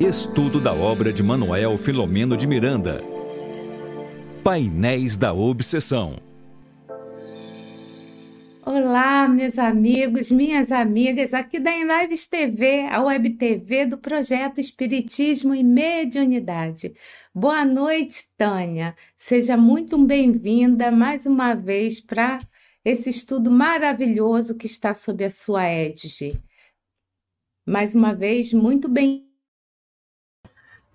Estudo da obra de Manuel Filomeno de Miranda. Painéis da Obsessão. Olá, meus amigos, minhas amigas, aqui da Enlives TV, a web TV do projeto Espiritismo e Mediunidade. Boa noite, Tânia. Seja muito bem-vinda mais uma vez para esse estudo maravilhoso que está sob a sua égide. Mais uma vez, muito bem.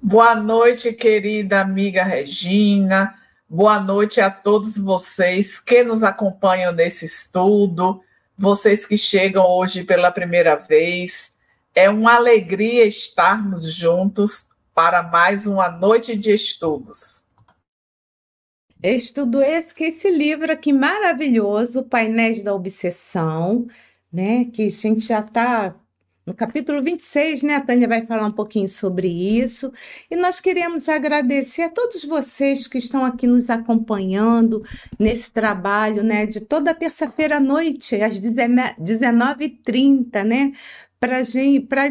Boa noite, querida amiga Regina. Boa noite a todos vocês que nos acompanham nesse estudo, vocês que chegam hoje pela primeira vez. É uma alegria estarmos juntos para mais uma noite de estudos. Estudo esse que esse livro aqui maravilhoso, Painéis da Obsessão, né? Que a gente já está no capítulo 26, né? A Tânia vai falar um pouquinho sobre isso. E nós queremos agradecer a todos vocês que estão aqui nos acompanhando nesse trabalho, né? De toda terça-feira à noite, às 19h30, né? Para as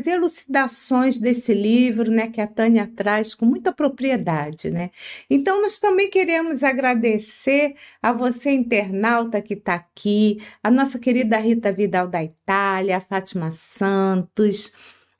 elucidações desse livro, né, que a Tânia traz com muita propriedade, né? Então nós também queremos agradecer a você internauta que está aqui, a nossa querida Rita Vidal da Itália, a Fátima Santos,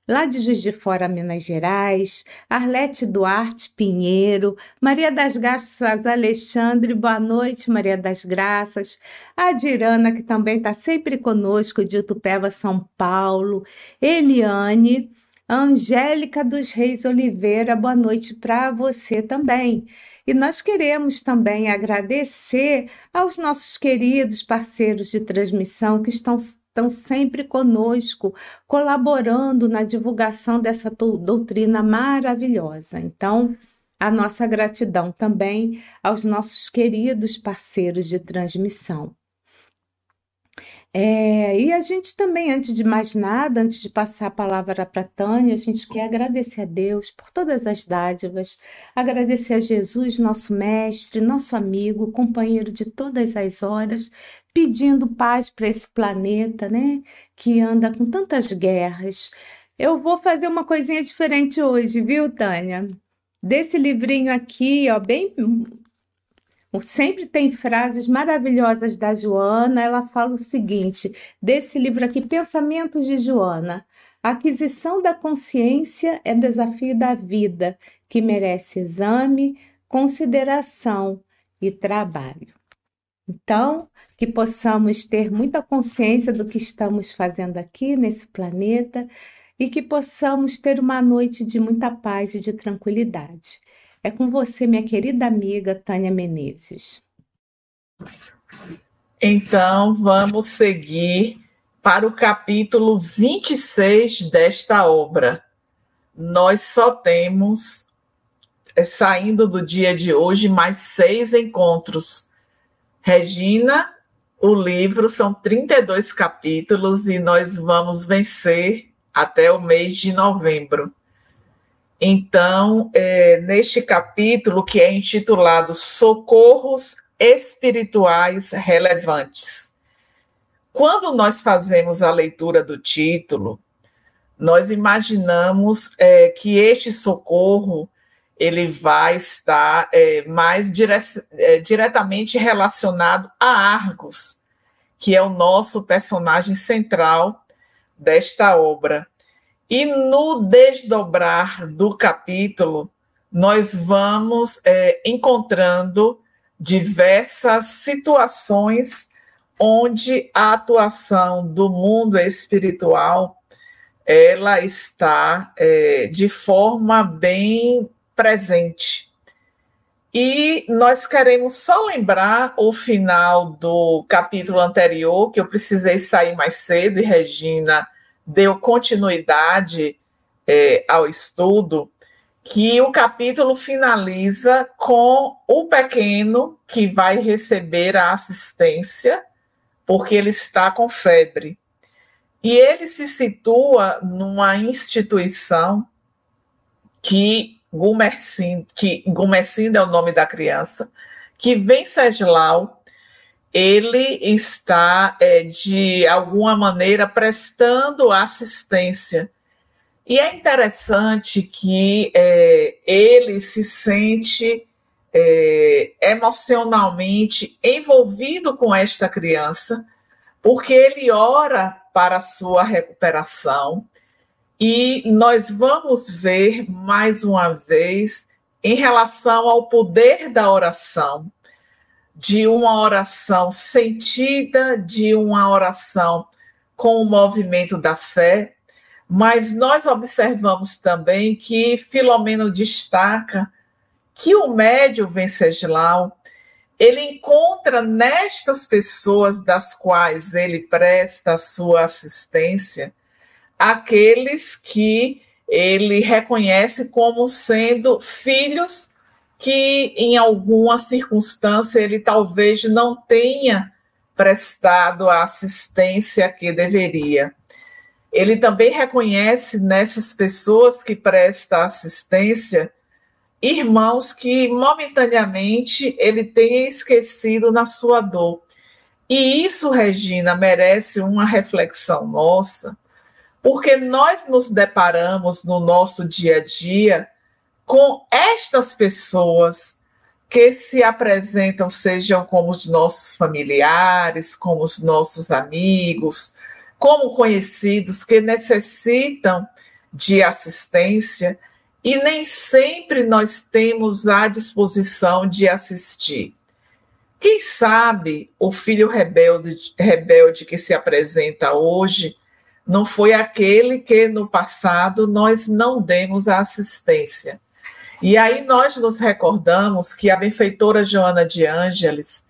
lá de Juiz de Fora, Minas Gerais, Arlete Duarte Pinheiro, Maria das Graças Alexandre, boa noite, Maria das Graças, a Dirana, que também está sempre conosco, de Utupeva, São Paulo, Eliane, Angélica dos Reis Oliveira, boa noite para você também. E nós queremos também agradecer aos nossos queridos parceiros de transmissão que estão estão sempre conosco, colaborando na divulgação dessa doutrina maravilhosa. Então, a nossa gratidão também aos nossos queridos parceiros de transmissão. É, e a gente também, antes de mais nada, antes de passar a palavra para Tânia, a gente quer agradecer a Deus por todas as dádivas, agradecer a Jesus, nosso mestre, nosso amigo, companheiro de todas as horas, pedindo paz para esse planeta, né? Que anda com tantas guerras. Eu vou fazer uma coisinha diferente hoje, viu, Tânia? Desse livrinho aqui, ó, bem Sempre tem frases maravilhosas da Joana. Ela fala o seguinte: desse livro aqui, Pensamentos de Joana. A aquisição da consciência é desafio da vida, que merece exame, consideração e trabalho. Então, que possamos ter muita consciência do que estamos fazendo aqui nesse planeta e que possamos ter uma noite de muita paz e de tranquilidade. É com você, minha querida amiga Tânia Menezes. Então, vamos seguir para o capítulo 26 desta obra. Nós só temos, é, saindo do dia de hoje, mais seis encontros. Regina, o livro são 32 capítulos e nós vamos vencer até o mês de novembro. Então, é, neste capítulo, que é intitulado Socorros Espirituais Relevantes. Quando nós fazemos a leitura do título, nós imaginamos é, que este socorro ele vai estar é, mais dire é, diretamente relacionado a Argos, que é o nosso personagem central desta obra. E no desdobrar do capítulo, nós vamos é, encontrando diversas situações onde a atuação do mundo espiritual ela está é, de forma bem presente. E nós queremos só lembrar o final do capítulo anterior, que eu precisei sair mais cedo e Regina deu continuidade é, ao estudo, que o capítulo finaliza com o pequeno que vai receber a assistência, porque ele está com febre. E ele se situa numa instituição que Gumercindo, que Gumercindo é o nome da criança, que Venceslau ele está, é, de alguma maneira, prestando assistência. E é interessante que é, ele se sente é, emocionalmente envolvido com esta criança, porque ele ora para a sua recuperação. E nós vamos ver mais uma vez em relação ao poder da oração, de uma oração sentida, de uma oração com o movimento da fé, mas nós observamos também que Filomeno destaca que o médio Venceslau ele encontra nestas pessoas das quais ele presta a sua assistência aqueles que ele reconhece como sendo filhos que em alguma circunstância ele talvez não tenha prestado a assistência que deveria. Ele também reconhece nessas pessoas que prestam assistência irmãos que momentaneamente ele tenha esquecido na sua dor. E isso, Regina, merece uma reflexão nossa, porque nós nos deparamos no nosso dia a dia com estas pessoas que se apresentam, sejam como os nossos familiares, como os nossos amigos, como conhecidos que necessitam de assistência e nem sempre nós temos a disposição de assistir. Quem sabe o filho rebelde, rebelde que se apresenta hoje não foi aquele que no passado nós não demos a assistência. E aí nós nos recordamos que a benfeitora Joana de Ângeles,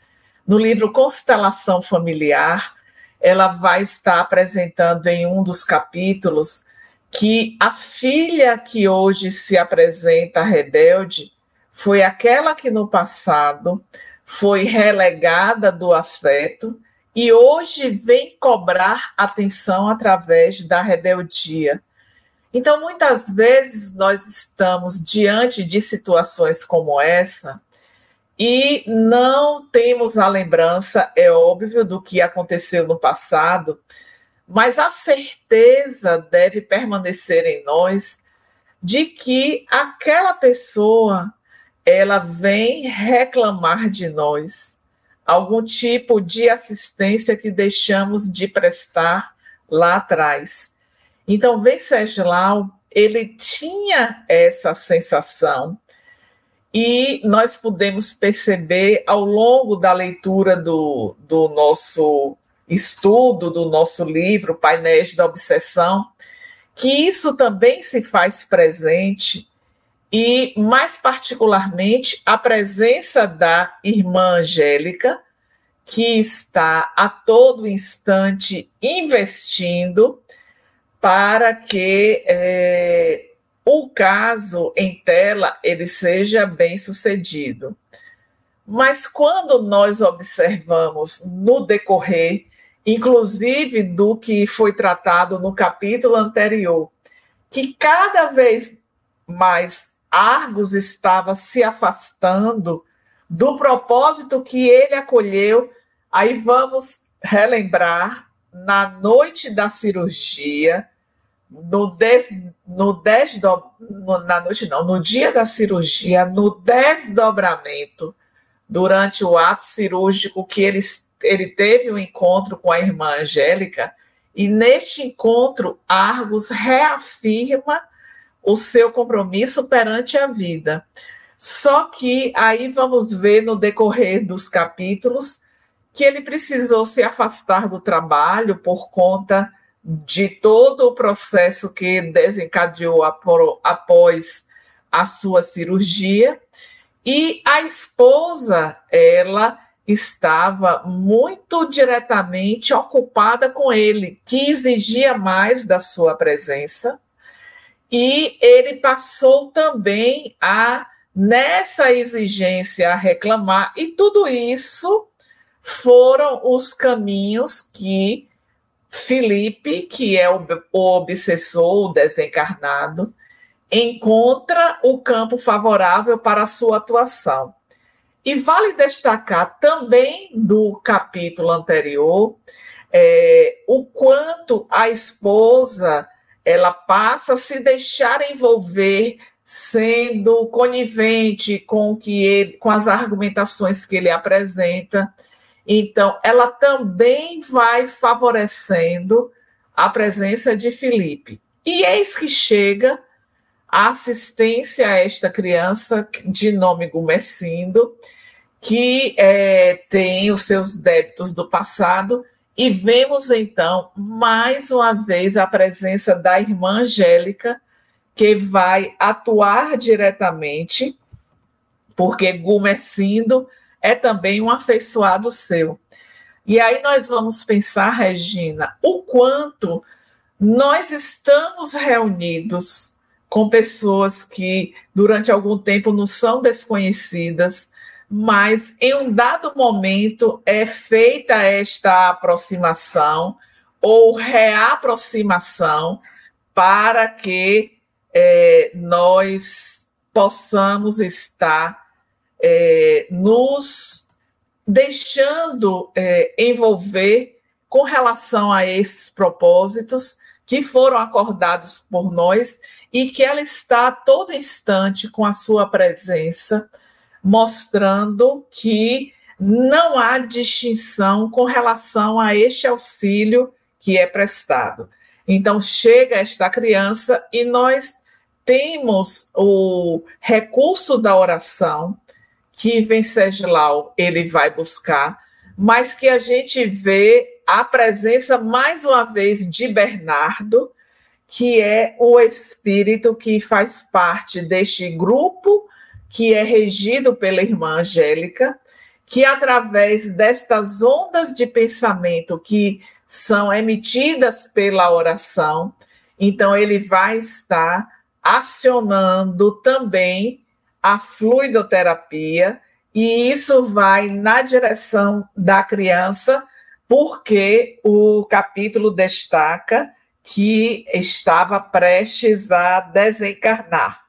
no livro Constelação Familiar, ela vai estar apresentando em um dos capítulos que a filha que hoje se apresenta rebelde foi aquela que no passado foi relegada do afeto e hoje vem cobrar atenção através da rebeldia. Então, muitas vezes nós estamos diante de situações como essa e não temos a lembrança, é óbvio, do que aconteceu no passado, mas a certeza deve permanecer em nós de que aquela pessoa ela vem reclamar de nós algum tipo de assistência que deixamos de prestar lá atrás. Então, Venceslau, ele tinha essa sensação e nós podemos perceber ao longo da leitura do, do nosso estudo do nosso livro Painéis da Obsessão, que isso também se faz presente e, mais particularmente, a presença da irmã Angélica, que está a todo instante investindo para que é, o caso em tela ele seja bem sucedido. Mas quando nós observamos no decorrer inclusive do que foi tratado no capítulo anterior, que cada vez mais Argos estava se afastando do propósito que ele acolheu. Aí vamos relembrar na noite da cirurgia, no, des, no desdo, no, na noite não, no dia da cirurgia, no desdobramento, durante o ato cirúrgico que eles ele teve um encontro com a irmã Angélica, e neste encontro, Argos reafirma o seu compromisso perante a vida. Só que aí vamos ver no decorrer dos capítulos que ele precisou se afastar do trabalho por conta de todo o processo que desencadeou após a sua cirurgia. E a esposa, ela estava muito diretamente ocupada com ele, que exigia mais da sua presença, e ele passou também a, nessa exigência, a reclamar, e tudo isso foram os caminhos que Felipe, que é o, o obsessor, o desencarnado, encontra o campo favorável para a sua atuação. E vale destacar também do capítulo anterior é, o quanto a esposa ela passa a se deixar envolver sendo conivente com que ele, com as argumentações que ele apresenta. Então, ela também vai favorecendo a presença de Felipe. E eis que chega a assistência a esta criança de nome Gumercindo, que é, tem os seus débitos do passado, e vemos então mais uma vez a presença da irmã Angélica, que vai atuar diretamente, porque Gumercindo é também um afeiçoado seu. E aí nós vamos pensar, Regina, o quanto nós estamos reunidos com pessoas que durante algum tempo nos são desconhecidas, mas em um dado momento é feita esta aproximação ou reaproximação para que é, nós possamos estar é, nos deixando é, envolver com relação a esses propósitos que foram acordados por nós e que ela está a todo instante com a sua presença, mostrando que não há distinção com relação a este auxílio que é prestado. Então, chega esta criança e nós temos o recurso da oração, que Venceslau ele vai buscar, mas que a gente vê a presença mais uma vez de Bernardo, que é o espírito que faz parte deste grupo que é regido pela irmã Angélica, que através destas ondas de pensamento que são emitidas pela oração, então ele vai estar acionando também a fluidoterapia, e isso vai na direção da criança, porque o capítulo destaca que estava prestes a desencarnar.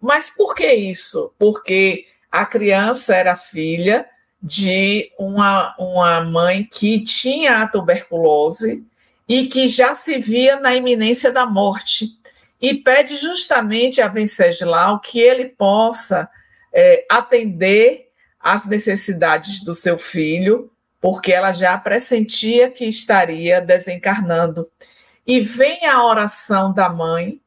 Mas por que isso? Porque a criança era filha de uma, uma mãe que tinha a tuberculose e que já se via na iminência da morte e pede justamente a Venceslau que ele possa é, atender às necessidades do seu filho, porque ela já pressentia que estaria desencarnando. E vem a oração da mãe,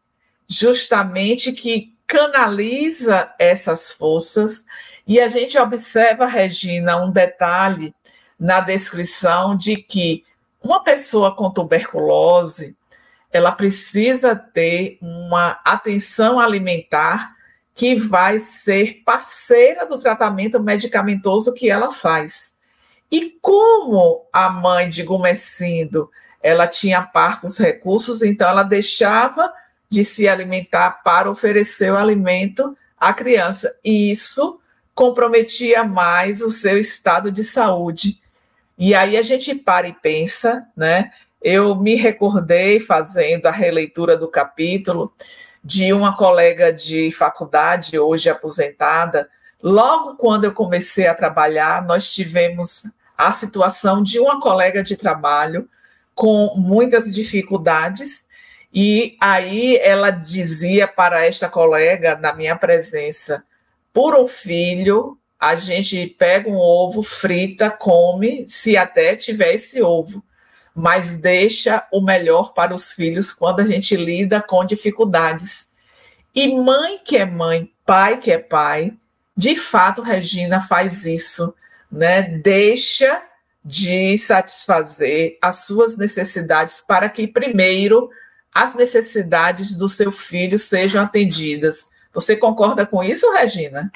justamente que canaliza essas forças, e a gente observa, Regina, um detalhe na descrição de que uma pessoa com tuberculose, ela precisa ter uma atenção alimentar que vai ser parceira do tratamento medicamentoso que ela faz. E como a mãe de Gumercindo, ela tinha parcos recursos, então ela deixava de se alimentar para oferecer o alimento à criança. E isso comprometia mais o seu estado de saúde. E aí a gente para e pensa, né? eu me recordei, fazendo a releitura do capítulo, de uma colega de faculdade, hoje aposentada. Logo quando eu comecei a trabalhar, nós tivemos a situação de uma colega de trabalho com muitas dificuldades, e aí ela dizia para esta colega, na minha presença, por um filho, a gente pega um ovo, frita, come, se até tiver esse ovo mas deixa o melhor para os filhos quando a gente lida com dificuldades. E mãe que é mãe, pai que é pai, de fato, Regina faz isso, né? Deixa de satisfazer as suas necessidades para que primeiro as necessidades do seu filho sejam atendidas. Você concorda com isso, Regina?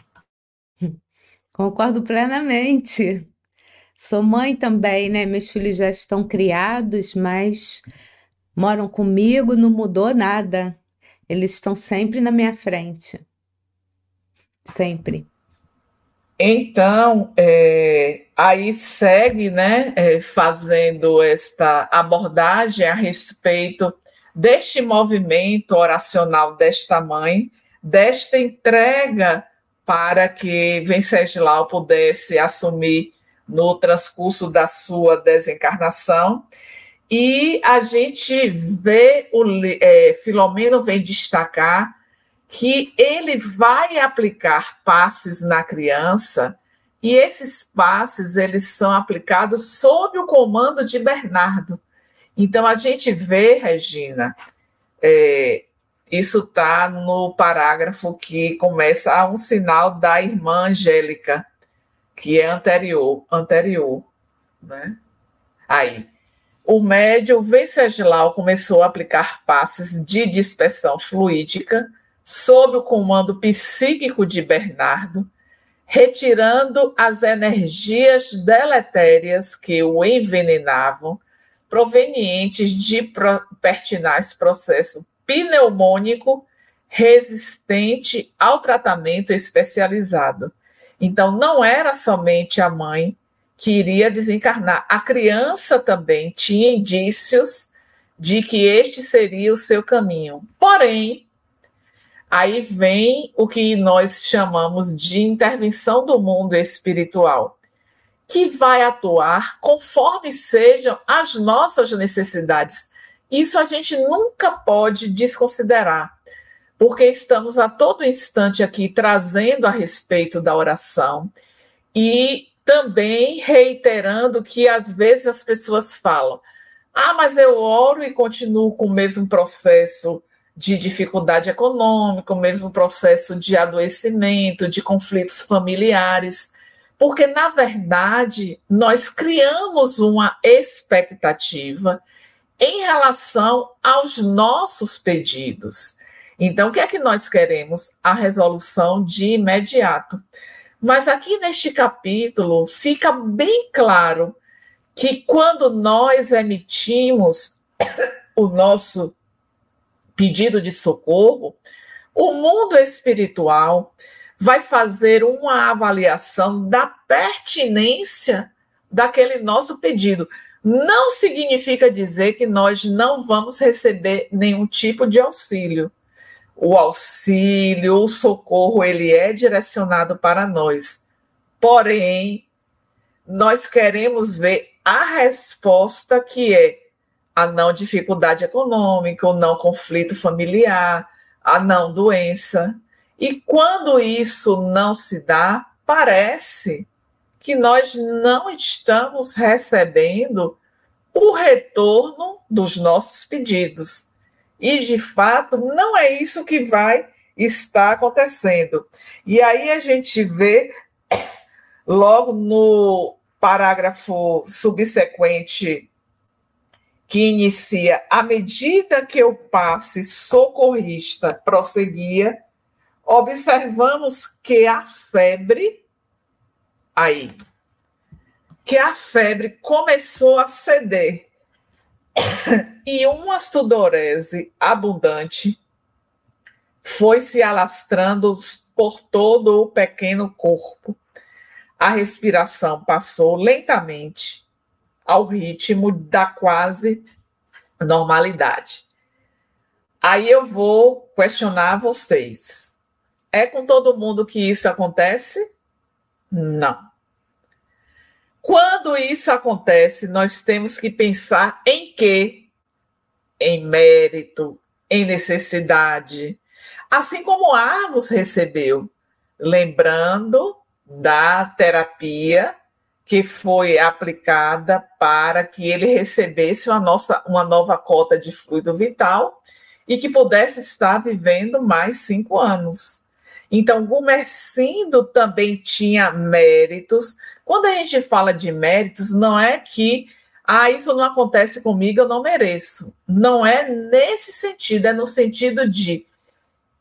Concordo plenamente. Sou mãe também, né? Meus filhos já estão criados, mas moram comigo, não mudou nada. Eles estão sempre na minha frente. Sempre. Então, é, aí segue, né, é, fazendo esta abordagem a respeito deste movimento oracional desta mãe, desta entrega para que Venceslau pudesse assumir no transcurso da sua desencarnação. E a gente vê, o é, Filomeno vem destacar que ele vai aplicar passes na criança e esses passes eles são aplicados sob o comando de Bernardo. Então a gente vê, Regina, é, isso está no parágrafo que começa a um sinal da irmã Angélica, que é anterior, anterior, né? Aí, o médium Venceslau começou a aplicar passes de dispersão fluídica sob o comando psíquico de Bernardo, retirando as energias deletérias que o envenenavam, provenientes de pertinaz processo pneumônico resistente ao tratamento especializado. Então, não era somente a mãe que iria desencarnar, a criança também tinha indícios de que este seria o seu caminho. Porém, Aí vem o que nós chamamos de intervenção do mundo espiritual, que vai atuar conforme sejam as nossas necessidades. Isso a gente nunca pode desconsiderar, porque estamos a todo instante aqui trazendo a respeito da oração e também reiterando que às vezes as pessoas falam: ah, mas eu oro e continuo com o mesmo processo de dificuldade econômica, o mesmo processo de adoecimento, de conflitos familiares, porque, na verdade, nós criamos uma expectativa em relação aos nossos pedidos. Então, o que é que nós queremos? A resolução de imediato. Mas aqui neste capítulo fica bem claro que quando nós emitimos o nosso pedido de socorro, o mundo espiritual vai fazer uma avaliação da pertinência daquele nosso pedido. Não significa dizer que nós não vamos receber nenhum tipo de auxílio. O auxílio, o socorro, ele é direcionado para nós. Porém, nós queremos ver a resposta que é a não dificuldade econômica, o não conflito familiar, a não doença. E quando isso não se dá, parece que nós não estamos recebendo o retorno dos nossos pedidos. E, de fato, não é isso que vai estar acontecendo. E aí a gente vê, logo no parágrafo subsequente que inicia à medida que o passe socorrista prosseguia, observamos que a febre aí que a febre começou a ceder e uma sudorese abundante foi se alastrando por todo o pequeno corpo. A respiração passou lentamente ao ritmo da quase normalidade. Aí eu vou questionar vocês. É com todo mundo que isso acontece? Não. Quando isso acontece, nós temos que pensar em quê? Em mérito, em necessidade. Assim como Armos recebeu, lembrando da terapia que foi aplicada para que ele recebesse uma, nossa, uma nova cota de fluido vital e que pudesse estar vivendo mais cinco anos. Então, Gumercindo também tinha méritos. Quando a gente fala de méritos, não é que ah, isso não acontece comigo, eu não mereço. Não é nesse sentido, é no sentido de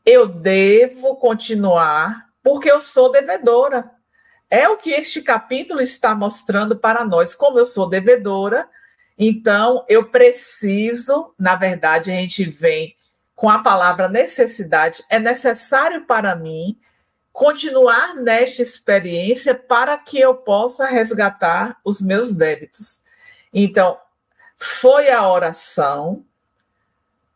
eu devo continuar porque eu sou devedora. É o que este capítulo está mostrando para nós. Como eu sou devedora, então eu preciso, na verdade, a gente vem com a palavra necessidade, é necessário para mim continuar nesta experiência para que eu possa resgatar os meus débitos. Então, foi a oração,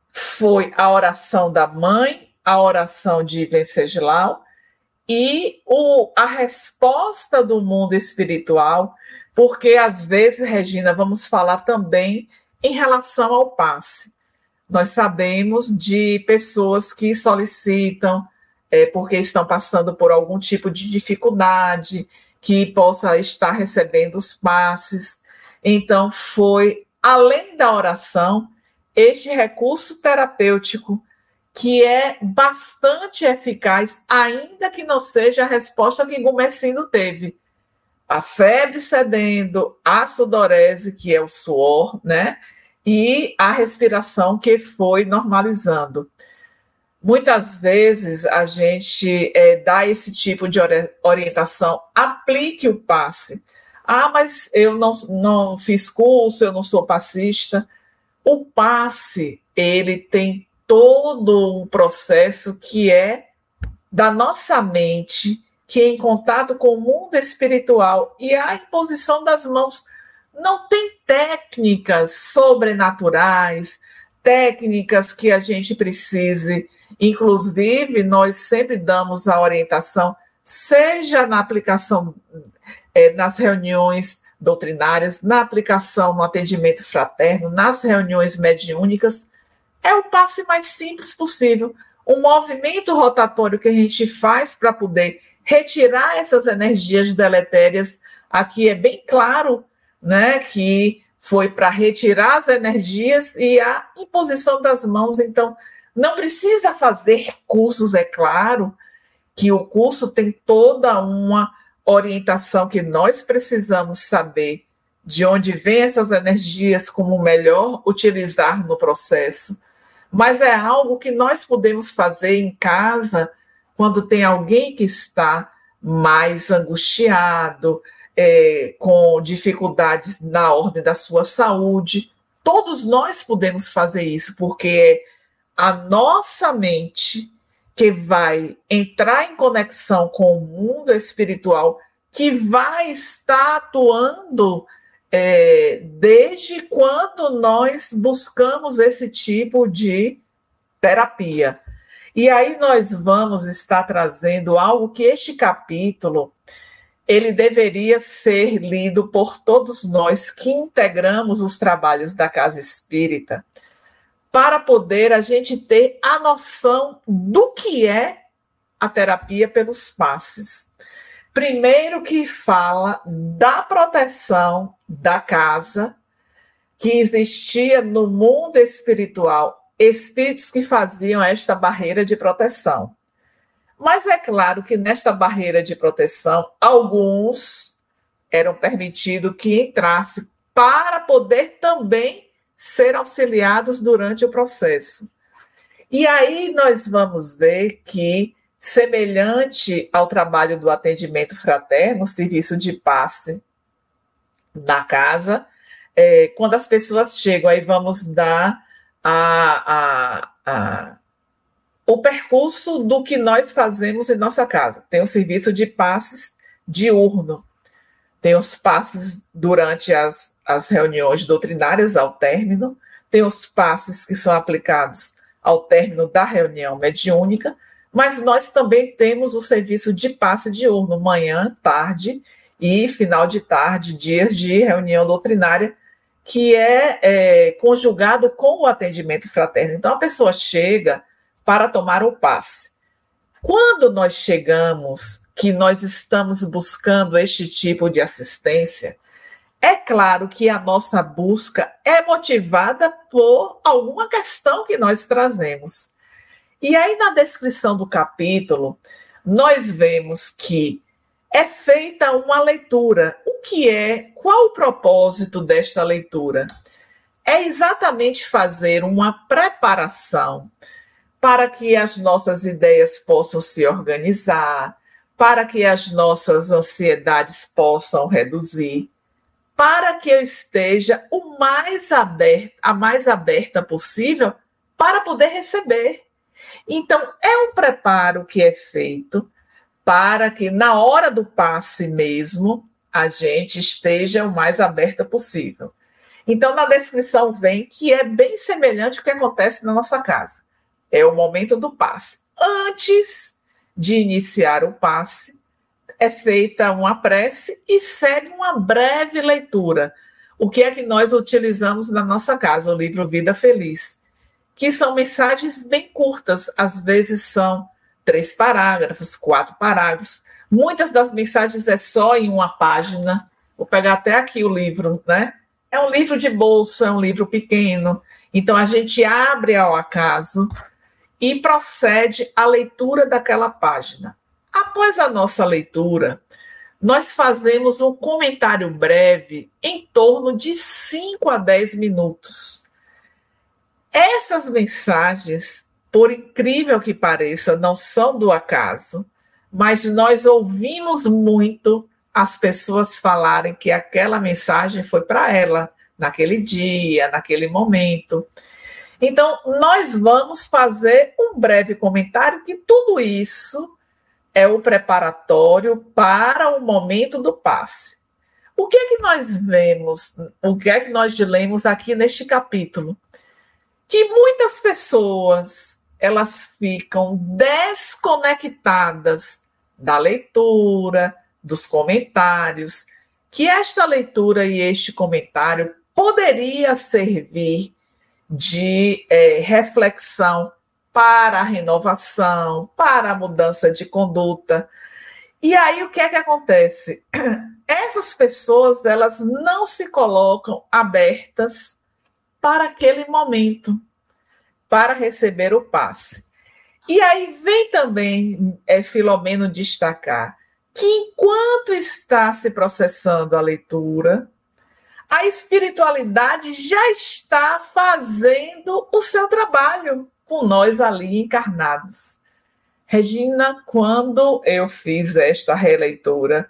foi a oração da mãe, a oração de Venceslau, e o, a resposta do mundo espiritual, porque às vezes, Regina, vamos falar também em relação ao passe. Nós sabemos de pessoas que solicitam é, porque estão passando por algum tipo de dificuldade, que possa estar recebendo os passes. Então, foi, além da oração, este recurso terapêutico que é bastante eficaz, ainda que não seja a resposta que Gumecindo teve. A febre cedendo, a sudorese, que é o suor, né? E a respiração que foi normalizando. Muitas vezes a gente é, dá esse tipo de orientação, aplique o passe. Ah, mas eu não, não fiz curso, eu não sou passista. O passe, ele tem todo um processo que é da nossa mente, que é em contato com o mundo espiritual e a imposição das mãos. Não tem técnicas sobrenaturais, técnicas que a gente precise. Inclusive, nós sempre damos a orientação, seja na aplicação é, nas reuniões doutrinárias, na aplicação no atendimento fraterno, nas reuniões mediúnicas, é o passe mais simples possível. Um movimento rotatório que a gente faz para poder retirar essas energias deletérias. Aqui é bem claro né, que foi para retirar as energias e a imposição das mãos. Então, não precisa fazer cursos, é claro que o curso tem toda uma orientação que nós precisamos saber de onde vêm essas energias, como melhor utilizar no processo mas é algo que nós podemos fazer em casa quando tem alguém que está mais angustiado, é, com dificuldades na ordem da sua saúde. Todos nós podemos fazer isso, porque é a nossa mente que vai entrar em conexão com o mundo espiritual, que vai estar atuando é, desde quando nós buscamos esse tipo de terapia. E aí nós vamos estar trazendo algo que este capítulo ele deveria ser lido por todos nós que integramos os trabalhos da casa espírita, para poder a gente ter a noção do que é a terapia pelos passes. Primeiro que fala da proteção da casa, que existia no mundo espiritual espíritos que faziam esta barreira de proteção. Mas é claro que nesta barreira de proteção, alguns eram permitidos que entrasse para poder também ser auxiliados durante o processo. E aí nós vamos ver que semelhante ao trabalho do atendimento fraterno, serviço de passe na casa, é, quando as pessoas chegam, aí vamos dar a, a, a, o percurso do que nós fazemos em nossa casa. Tem o serviço de passes diurno, tem os passes durante as, as reuniões doutrinárias ao término, tem os passes que são aplicados ao término da reunião mediúnica, mas nós também temos o serviço de passe diurno, manhã, tarde e final de tarde, dias de reunião doutrinária, que é, é conjugado com o atendimento fraterno. Então, a pessoa chega para tomar o passe. Quando nós chegamos, que nós estamos buscando este tipo de assistência, é claro que a nossa busca é motivada por alguma questão que nós trazemos. E aí, na descrição do capítulo, nós vemos que é feita uma leitura. O que é? Qual o propósito desta leitura? É exatamente fazer uma preparação para que as nossas ideias possam se organizar, para que as nossas ansiedades possam reduzir, para que eu esteja o mais aberta, a mais aberta possível para poder receber. Então, é um preparo que é feito para que na hora do passe mesmo a gente esteja o mais aberta possível. Então, na descrição vem que é bem semelhante ao que acontece na nossa casa. É o momento do passe. Antes de iniciar o passe, é feita uma prece e segue uma breve leitura. o que é que nós utilizamos na nossa casa, o livro Vida Feliz, que são mensagens bem curtas, às vezes são três parágrafos, quatro parágrafos. Muitas das mensagens é só em uma página. Vou pegar até aqui o livro, né? É um livro de bolso, é um livro pequeno. Então a gente abre ao acaso e procede à leitura daquela página. Após a nossa leitura, nós fazemos um comentário breve em torno de 5 a 10 minutos. Essas mensagens, por incrível que pareça, não são do acaso, mas nós ouvimos muito as pessoas falarem que aquela mensagem foi para ela, naquele dia, naquele momento. Então, nós vamos fazer um breve comentário que tudo isso é o preparatório para o momento do passe. O que é que nós vemos, o que é que nós lemos aqui neste capítulo? Que muitas pessoas elas ficam desconectadas da leitura, dos comentários, que esta leitura e este comentário poderia servir de é, reflexão para a renovação, para a mudança de conduta. E aí o que é que acontece? Essas pessoas elas não se colocam abertas para aquele momento, para receber o passe. E aí vem também é, Filomeno destacar que enquanto está se processando a leitura, a espiritualidade já está fazendo o seu trabalho com nós ali encarnados. Regina, quando eu fiz esta releitura,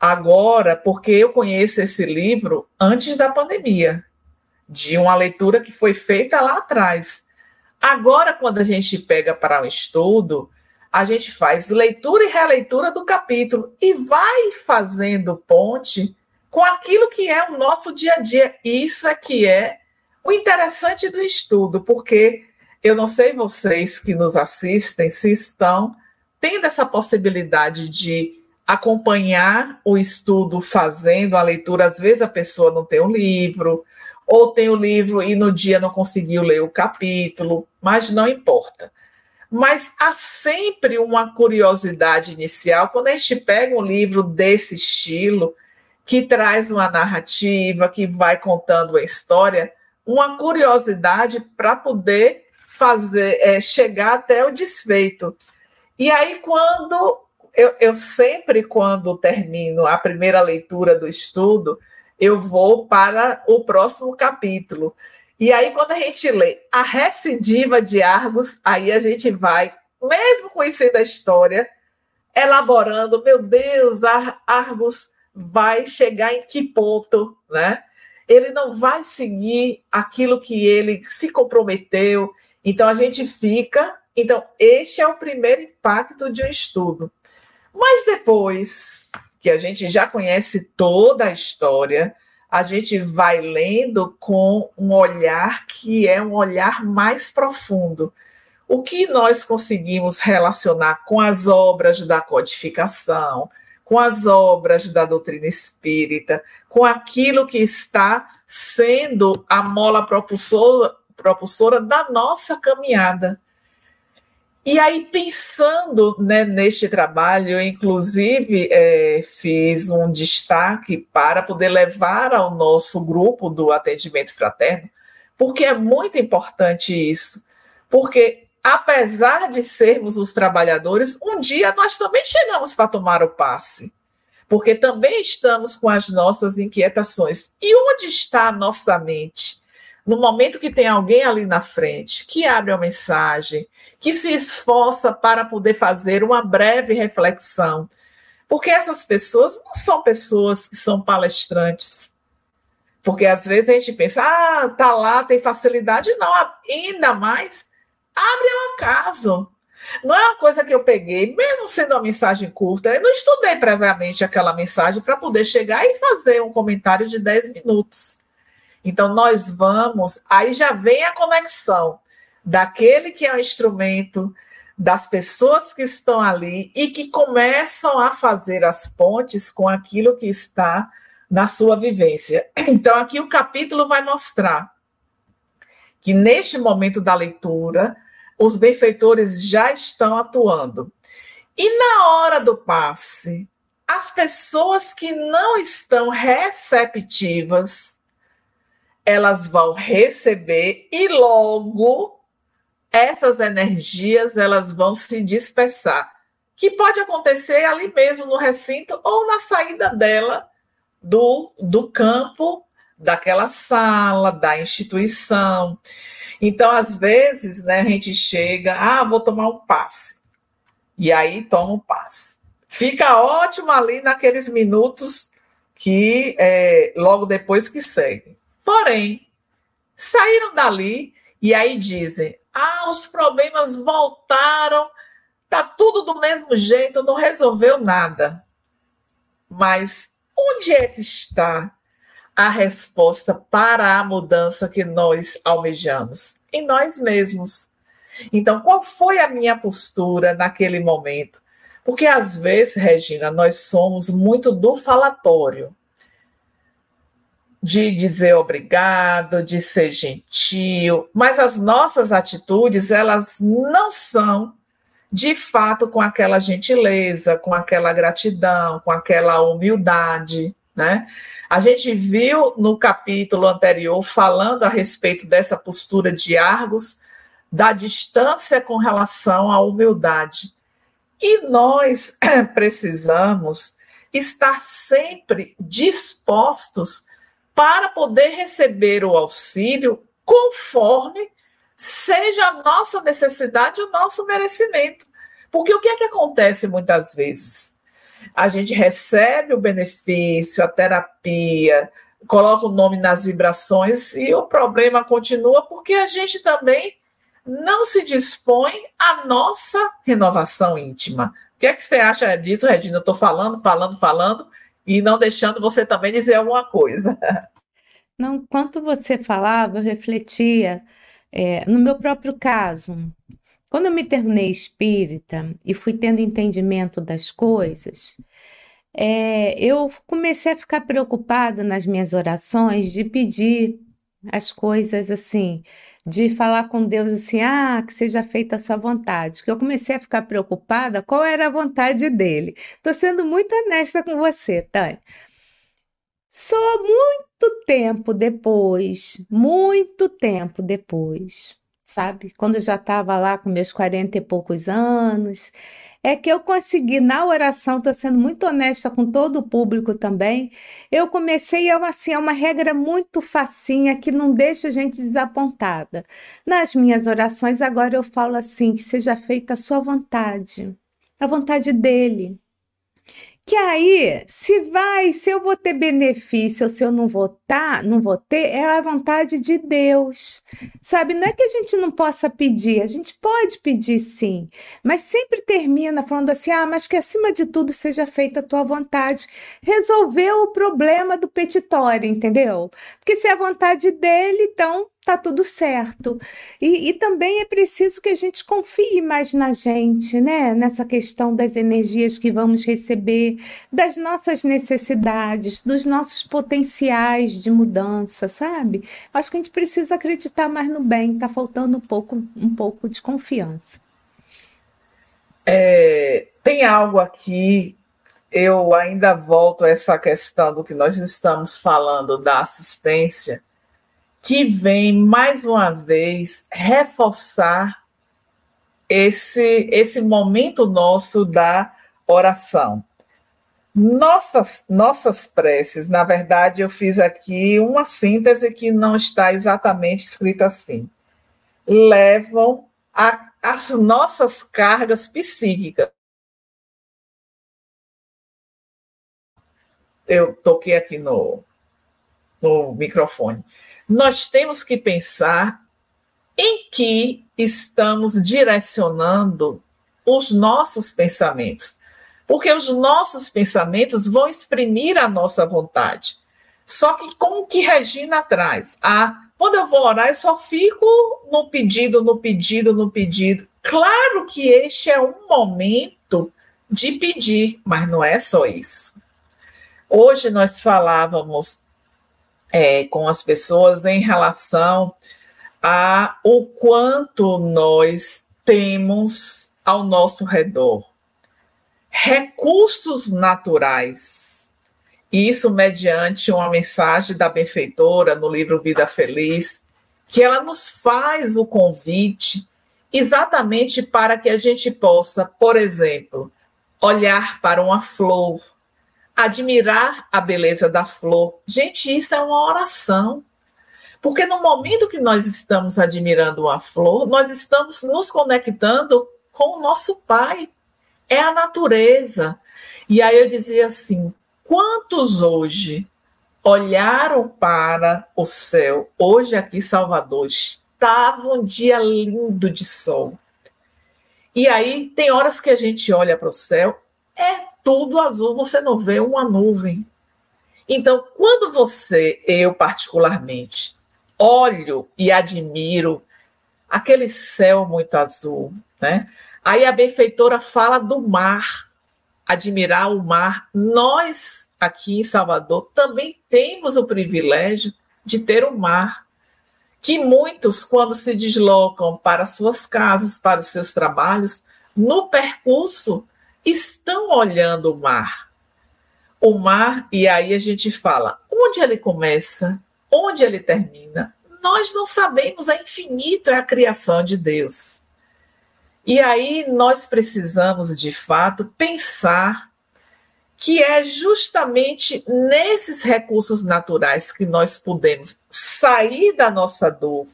agora, porque eu conheço esse livro antes da pandemia, de uma leitura que foi feita lá atrás. Agora, quando a gente pega para o um estudo, a gente faz leitura e releitura do capítulo e vai fazendo ponte com aquilo que é o nosso dia a dia. Isso é que é o interessante do estudo, porque eu não sei vocês que nos assistem se estão tendo essa possibilidade de acompanhar o estudo fazendo a leitura. Às vezes a pessoa não tem o um livro, ou tem o livro e no dia não conseguiu ler o capítulo, mas não importa. Mas há sempre uma curiosidade inicial quando a gente pega um livro desse estilo, que traz uma narrativa, que vai contando a história, uma curiosidade para poder fazer é, chegar até o desfeito. E aí, quando eu, eu sempre, quando termino a primeira leitura do estudo, eu vou para o próximo capítulo. E aí, quando a gente lê a recidiva de Argos, aí a gente vai, mesmo conhecendo a história, elaborando, meu Deus, Argos vai chegar em que ponto, né? Ele não vai seguir aquilo que ele se comprometeu, então a gente fica. Então, este é o primeiro impacto de um estudo. Mas depois que a gente já conhece toda a história, a gente vai lendo com um olhar que é um olhar mais profundo. O que nós conseguimos relacionar com as obras da codificação, com as obras da doutrina espírita, com aquilo que está sendo a mola propulsora, propulsora da nossa caminhada. E aí, pensando né, neste trabalho, eu, inclusive, é, fiz um destaque para poder levar ao nosso grupo do atendimento fraterno, porque é muito importante isso. Porque, apesar de sermos os trabalhadores, um dia nós também chegamos para tomar o passe, porque também estamos com as nossas inquietações. E onde está a nossa mente? no momento que tem alguém ali na frente que abre a mensagem, que se esforça para poder fazer uma breve reflexão, porque essas pessoas não são pessoas que são palestrantes. Porque às vezes a gente pensa, ah, tá lá, tem facilidade. Não, ainda mais, abre um acaso. Não é uma coisa que eu peguei, mesmo sendo uma mensagem curta, eu não estudei previamente aquela mensagem para poder chegar e fazer um comentário de 10 minutos. Então, nós vamos, aí já vem a conexão daquele que é o instrumento, das pessoas que estão ali e que começam a fazer as pontes com aquilo que está na sua vivência. Então, aqui o capítulo vai mostrar que neste momento da leitura, os benfeitores já estão atuando. E na hora do passe, as pessoas que não estão receptivas, elas vão receber e logo essas energias elas vão se dispersar, que pode acontecer ali mesmo no recinto ou na saída dela do, do campo daquela sala, da instituição. Então, às vezes, né, a gente chega, ah, vou tomar um passe. E aí toma um passe. Fica ótimo ali naqueles minutos que é, logo depois que seguem. Porém, saíram dali e aí dizem: ah, os problemas voltaram, tá tudo do mesmo jeito, não resolveu nada. Mas onde é que está a resposta para a mudança que nós almejamos? Em nós mesmos. Então, qual foi a minha postura naquele momento? Porque às vezes, Regina, nós somos muito do falatório de dizer obrigado, de ser gentil, mas as nossas atitudes, elas não são de fato com aquela gentileza, com aquela gratidão, com aquela humildade, né? A gente viu no capítulo anterior falando a respeito dessa postura de Argos, da distância com relação à humildade. E nós precisamos estar sempre dispostos para poder receber o auxílio conforme seja a nossa necessidade, o nosso merecimento. Porque o que é que acontece muitas vezes? A gente recebe o benefício, a terapia, coloca o nome nas vibrações e o problema continua porque a gente também não se dispõe à nossa renovação íntima. O que é que você acha disso, Regina? Eu estou falando, falando, falando e não deixando você também dizer alguma coisa. Não, enquanto você falava, eu refletia é, no meu próprio caso. Quando eu me tornei espírita e fui tendo entendimento das coisas, é, eu comecei a ficar preocupada nas minhas orações de pedir as coisas assim, de falar com Deus assim, ah, que seja feita a sua vontade. Que eu comecei a ficar preocupada qual era a vontade dele. Estou sendo muito honesta com você, Tânia. Só muito tempo depois, muito tempo depois, sabe? Quando eu já estava lá com meus 40 e poucos anos, é que eu consegui, na oração, estou sendo muito honesta com todo o público também, eu comecei a, assim, é uma regra muito facinha que não deixa a gente desapontada. Nas minhas orações, agora eu falo assim, que seja feita a sua vontade, a vontade dele. Que aí, se vai, se eu vou ter benefício ou se eu não vou tá, não vou ter, é a vontade de Deus. Sabe? Não é que a gente não possa pedir, a gente pode pedir sim, mas sempre termina falando assim: "Ah, mas que acima de tudo seja feita a tua vontade". Resolveu o problema do petitório, entendeu? Porque se é a vontade dele, então tá tudo certo. E, e, também é preciso que a gente confie mais na gente, né? Nessa questão das energias que vamos receber, das nossas necessidades, dos nossos potenciais de mudança, sabe? Acho que a gente precisa acreditar mais no bem, tá faltando um pouco, um pouco de confiança. É, tem algo aqui, eu ainda volto a essa questão do que nós estamos falando da assistência que vem mais uma vez reforçar esse esse momento nosso da oração. Nossas nossas preces, na verdade, eu fiz aqui uma síntese que não está exatamente escrita assim. Levam a, as nossas cargas psíquicas. Eu toquei aqui no, no microfone nós temos que pensar em que estamos direcionando os nossos pensamentos. Porque os nossos pensamentos vão exprimir a nossa vontade. Só que como que Regina traz? Ah, quando eu vou orar, eu só fico no pedido, no pedido, no pedido. Claro que este é um momento de pedir, mas não é só isso. Hoje nós falávamos é, com as pessoas em relação a o quanto nós temos ao nosso redor recursos naturais. Isso mediante uma mensagem da benfeitora no livro Vida Feliz, que ela nos faz o convite exatamente para que a gente possa, por exemplo, olhar para uma flor, admirar a beleza da flor. Gente, isso é uma oração. Porque no momento que nós estamos admirando uma flor, nós estamos nos conectando com o nosso Pai. É a natureza. E aí eu dizia assim: quantos hoje olharam para o céu? Hoje aqui em Salvador estava um dia lindo de sol. E aí tem horas que a gente olha para o céu, é tudo azul, você não vê uma nuvem. Então, quando você, eu particularmente, olho e admiro aquele céu muito azul, né? Aí a benfeitora fala do mar, admirar o mar. Nós aqui em Salvador também temos o privilégio de ter o mar, que muitos quando se deslocam para suas casas, para os seus trabalhos, no percurso estão olhando o mar. O mar, e aí a gente fala, onde ele começa, onde ele termina, nós não sabemos, é infinito, é a criação de Deus. E aí nós precisamos, de fato, pensar que é justamente nesses recursos naturais que nós podemos sair da nossa dor.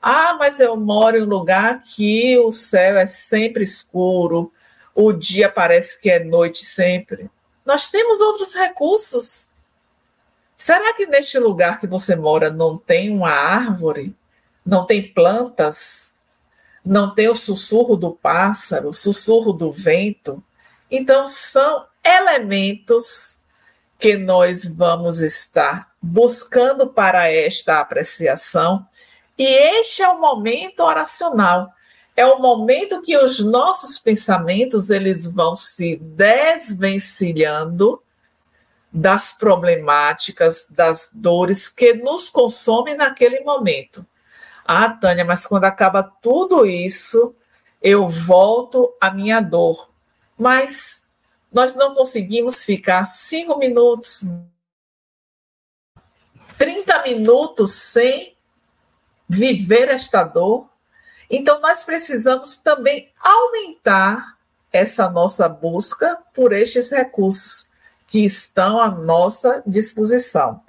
Ah, mas eu moro em um lugar que o céu é sempre escuro, o dia parece que é noite sempre. Nós temos outros recursos. Será que neste lugar que você mora não tem uma árvore? Não tem plantas? Não tem o sussurro do pássaro, o sussurro do vento? Então, são elementos que nós vamos estar buscando para esta apreciação. E este é o momento oracional é o momento que os nossos pensamentos eles vão se desvencilhando das problemáticas, das dores que nos consomem naquele momento. Ah, Tânia, mas quando acaba tudo isso, eu volto à minha dor. Mas nós não conseguimos ficar cinco minutos, 30 minutos sem viver esta dor então, nós precisamos também aumentar essa nossa busca por estes recursos que estão à nossa disposição.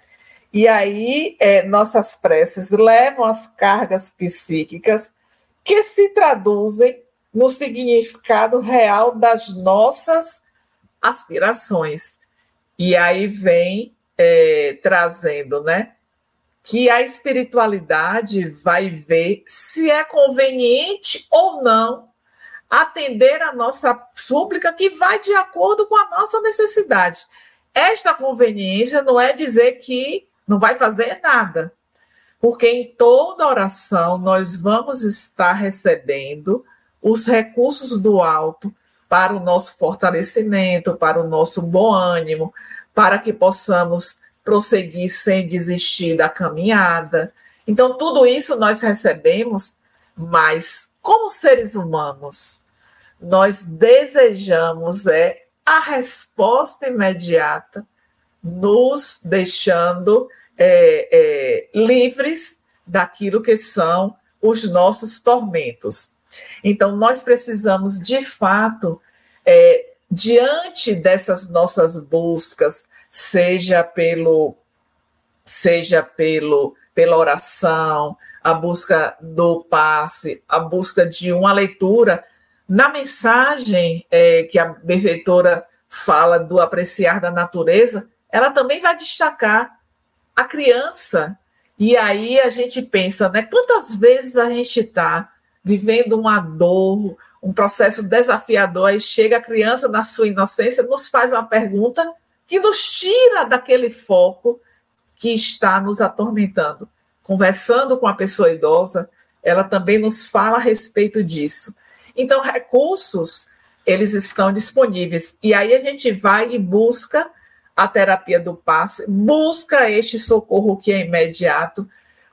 E aí, é, nossas preces levam as cargas psíquicas que se traduzem no significado real das nossas aspirações. E aí vem é, trazendo, né? Que a espiritualidade vai ver se é conveniente ou não atender a nossa súplica que vai de acordo com a nossa necessidade. Esta conveniência não é dizer que não vai fazer nada, porque em toda oração nós vamos estar recebendo os recursos do alto para o nosso fortalecimento, para o nosso bom ânimo, para que possamos prosseguir sem desistir da caminhada. Então, tudo isso nós recebemos, mas como seres humanos, nós desejamos é a resposta imediata, nos deixando é, é, livres daquilo que são os nossos tormentos. Então, nós precisamos, de fato, é, diante dessas nossas buscas, seja pelo seja pelo pela oração, a busca do passe, a busca de uma leitura. Na mensagem é, que a benfeitora fala do apreciar da natureza, ela também vai destacar a criança. E aí a gente pensa, né? Quantas vezes a gente está vivendo uma dor, um processo desafiador, aí chega a criança na sua inocência, nos faz uma pergunta que nos tira daquele foco que está nos atormentando. Conversando com a pessoa idosa, ela também nos fala a respeito disso. Então, recursos, eles estão disponíveis. E aí a gente vai e busca a terapia do passe, busca este socorro que é imediato,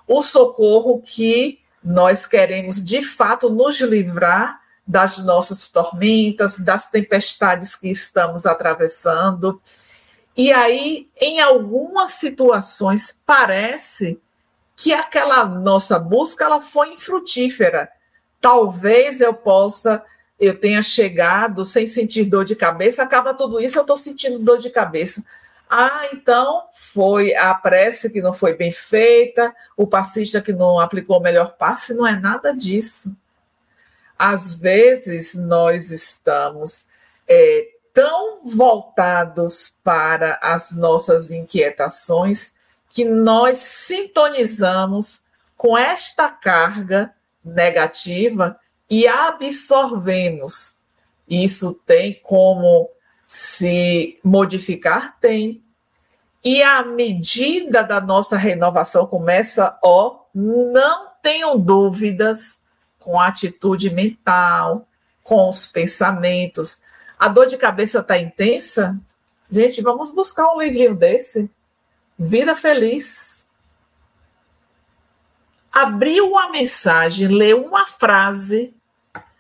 o socorro que nós queremos de fato nos livrar das nossas tormentas, das tempestades que estamos atravessando. E aí, em algumas situações, parece que aquela nossa busca ela foi infrutífera. Talvez eu possa, eu tenha chegado sem sentir dor de cabeça, acaba tudo isso, eu estou sentindo dor de cabeça. Ah, então foi a prece que não foi bem feita, o passista que não aplicou o melhor passe, não é nada disso. Às vezes nós estamos é, tão voltados para as nossas inquietações que nós sintonizamos com esta carga negativa e absorvemos. Isso tem como se modificar? Tem. E a medida da nossa renovação começa, ó, não tenham dúvidas, com a atitude mental, com os pensamentos. A dor de cabeça está intensa? Gente, vamos buscar um livrinho desse. Vida Feliz. Abriu uma mensagem, leu uma frase,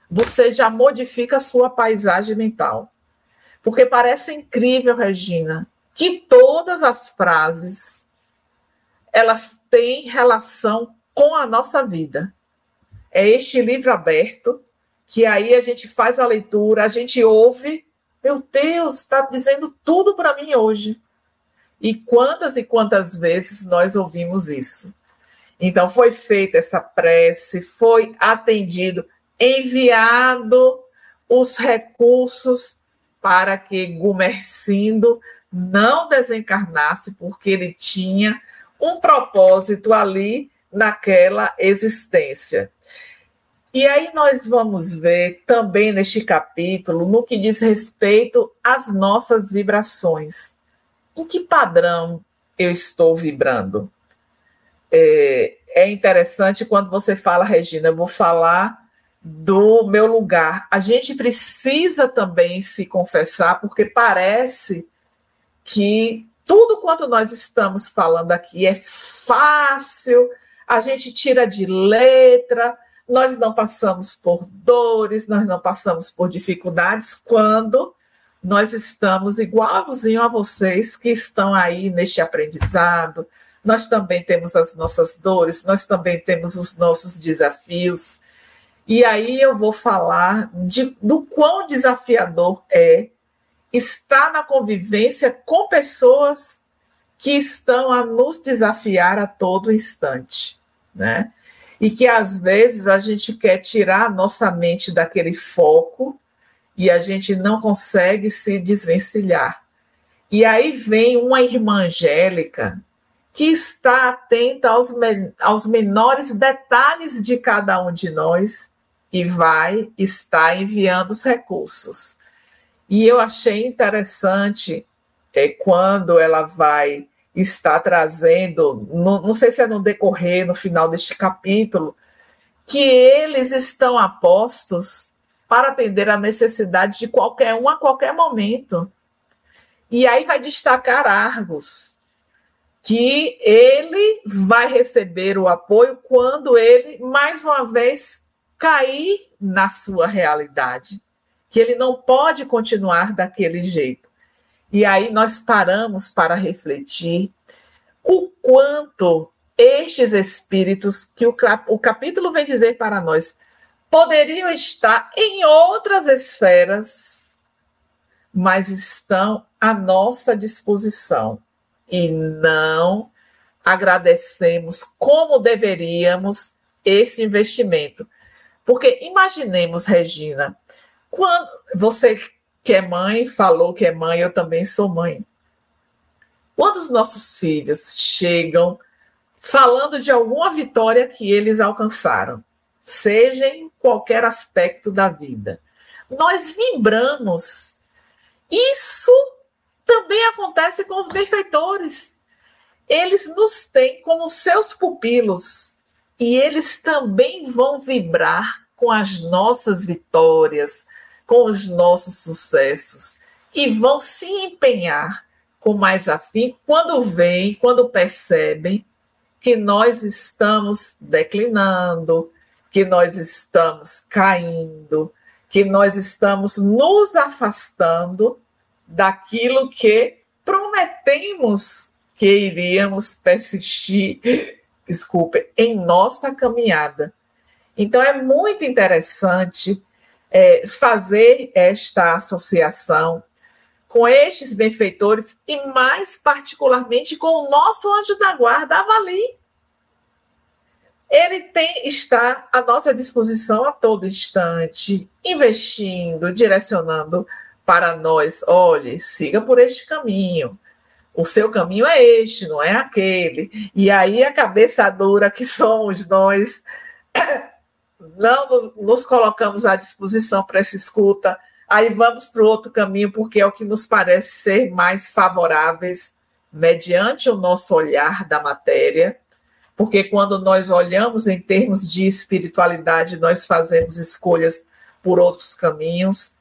você já modifica a sua paisagem mental. Porque parece incrível, Regina, que todas as frases elas têm relação com a nossa vida. É este livro aberto que aí a gente faz a leitura, a gente ouve, meu Deus, está dizendo tudo para mim hoje. E quantas e quantas vezes nós ouvimos isso? Então foi feita essa prece, foi atendido, enviado os recursos para que Gumercindo não desencarnasse, porque ele tinha um propósito ali naquela existência. E aí nós vamos ver também neste capítulo, no que diz respeito às nossas vibrações. Em que padrão eu estou vibrando? É, é interessante quando você fala, Regina, eu vou falar do meu lugar. A gente precisa também se confessar, porque parece que tudo quanto nós estamos falando aqui é fácil, a gente tira de letra, nós não passamos por dores, nós não passamos por dificuldades quando nós estamos igualzinho a vocês que estão aí neste aprendizado. Nós também temos as nossas dores, nós também temos os nossos desafios. E aí eu vou falar de, do quão desafiador é estar na convivência com pessoas que estão a nos desafiar a todo instante, né? E que às vezes a gente quer tirar a nossa mente daquele foco e a gente não consegue se desvencilhar. E aí vem uma irmã Angélica que está atenta aos, aos menores detalhes de cada um de nós e vai estar enviando os recursos. E eu achei interessante é, quando ela vai estar trazendo, no, não sei se é no decorrer, no final deste capítulo, que eles estão apostos para atender a necessidade de qualquer um a qualquer momento. E aí vai destacar Argos, que ele vai receber o apoio quando ele, mais uma vez, cair na sua realidade, que ele não pode continuar daquele jeito. E aí nós paramos para refletir o quanto estes espíritos, que o, o capítulo vem dizer para nós, poderiam estar em outras esferas, mas estão à nossa disposição e não agradecemos como deveríamos esse investimento. Porque imaginemos, Regina, quando você que é mãe falou que é mãe, eu também sou mãe. Quando os nossos filhos chegam falando de alguma vitória que eles alcançaram, seja em qualquer aspecto da vida, nós vibramos. Isso também acontece com os benfeitores. Eles nos têm como seus pupilos e eles também vão vibrar com as nossas vitórias, com os nossos sucessos e vão se empenhar com mais afim quando veem, quando percebem que nós estamos declinando, que nós estamos caindo, que nós estamos nos afastando daquilo que prometemos que iríamos persistir, desculpe, em nossa caminhada. Então é muito interessante é, fazer esta associação com estes benfeitores e mais particularmente com o nosso anjo da guarda, Avali. Ele tem está à nossa disposição a todo instante, investindo, direcionando para nós, olhe, siga por este caminho. O seu caminho é este, não é aquele. E aí a cabeça dura que somos nós, não nos, nos colocamos à disposição para essa escuta, aí vamos para o outro caminho, porque é o que nos parece ser mais favoráveis, mediante o nosso olhar da matéria, porque quando nós olhamos em termos de espiritualidade, nós fazemos escolhas por outros caminhos.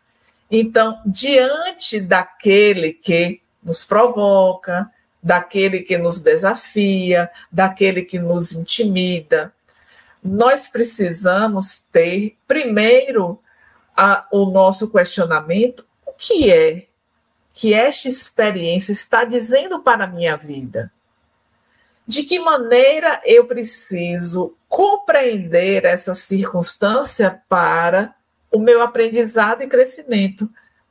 Então, diante daquele que nos provoca, daquele que nos desafia, daquele que nos intimida, nós precisamos ter, primeiro, a, o nosso questionamento: o que é que esta experiência está dizendo para a minha vida? De que maneira eu preciso compreender essa circunstância para o meu aprendizado e crescimento,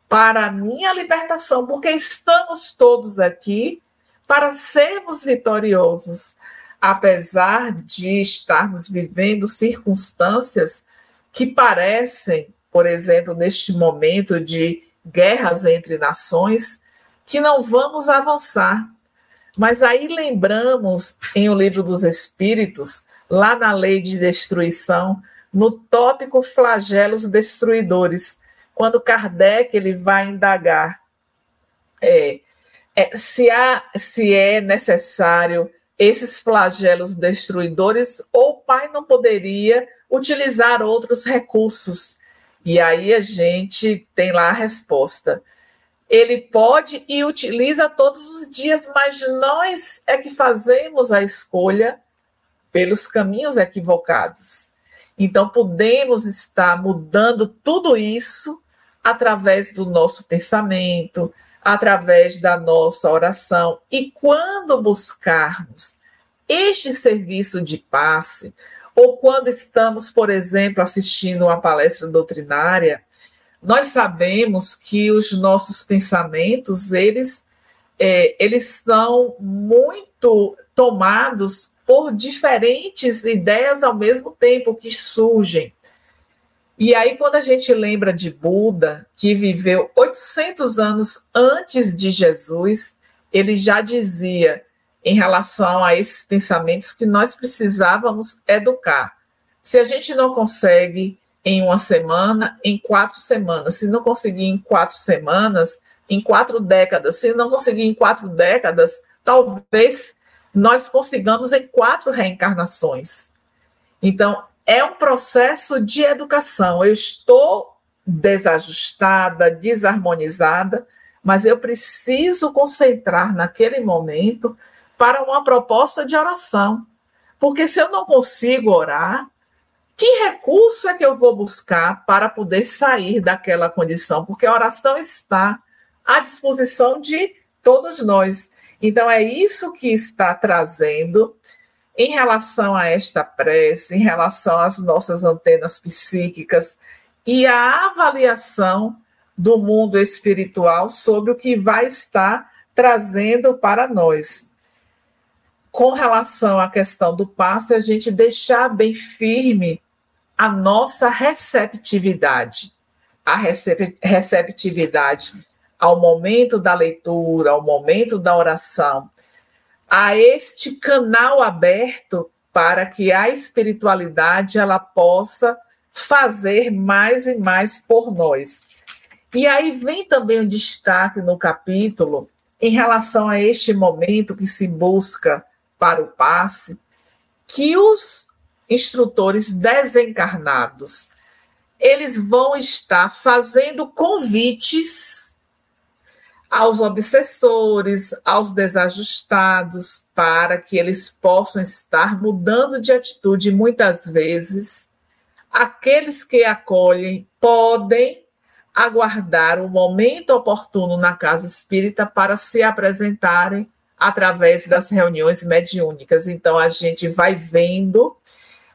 para a minha libertação, porque estamos todos aqui para sermos vitoriosos, apesar de estarmos vivendo circunstâncias que parecem, por exemplo, neste momento de guerras entre nações, que não vamos avançar. Mas aí lembramos em O Livro dos Espíritos, lá na lei de destruição, no tópico flagelos destruidores, quando Kardec ele vai indagar é, é, se, há, se é necessário esses flagelos destruidores ou o pai não poderia utilizar outros recursos. E aí a gente tem lá a resposta. Ele pode e utiliza todos os dias, mas nós é que fazemos a escolha pelos caminhos equivocados. Então, podemos estar mudando tudo isso através do nosso pensamento, através da nossa oração. E quando buscarmos este serviço de passe, ou quando estamos, por exemplo, assistindo uma palestra doutrinária, nós sabemos que os nossos pensamentos, eles, é, eles são muito tomados por diferentes ideias ao mesmo tempo que surgem. E aí, quando a gente lembra de Buda, que viveu 800 anos antes de Jesus, ele já dizia, em relação a esses pensamentos, que nós precisávamos educar. Se a gente não consegue em uma semana, em quatro semanas, se não conseguir em quatro semanas, em quatro décadas, se não conseguir em quatro décadas, talvez nós consigamos em quatro reencarnações. Então, é um processo de educação. Eu estou desajustada, desarmonizada, mas eu preciso concentrar naquele momento para uma proposta de oração. Porque se eu não consigo orar, que recurso é que eu vou buscar para poder sair daquela condição? Porque a oração está à disposição de todos nós. Então, é isso que está trazendo em relação a esta prece, em relação às nossas antenas psíquicas e a avaliação do mundo espiritual sobre o que vai estar trazendo para nós. Com relação à questão do passe, a gente deixar bem firme a nossa receptividade. A receptividade ao momento da leitura, ao momento da oração, a este canal aberto para que a espiritualidade ela possa fazer mais e mais por nós. E aí vem também um destaque no capítulo em relação a este momento que se busca para o passe, que os instrutores desencarnados eles vão estar fazendo convites aos obsessores, aos desajustados, para que eles possam estar mudando de atitude. Muitas vezes, aqueles que acolhem podem aguardar o momento oportuno na casa espírita para se apresentarem através das reuniões mediúnicas. Então, a gente vai vendo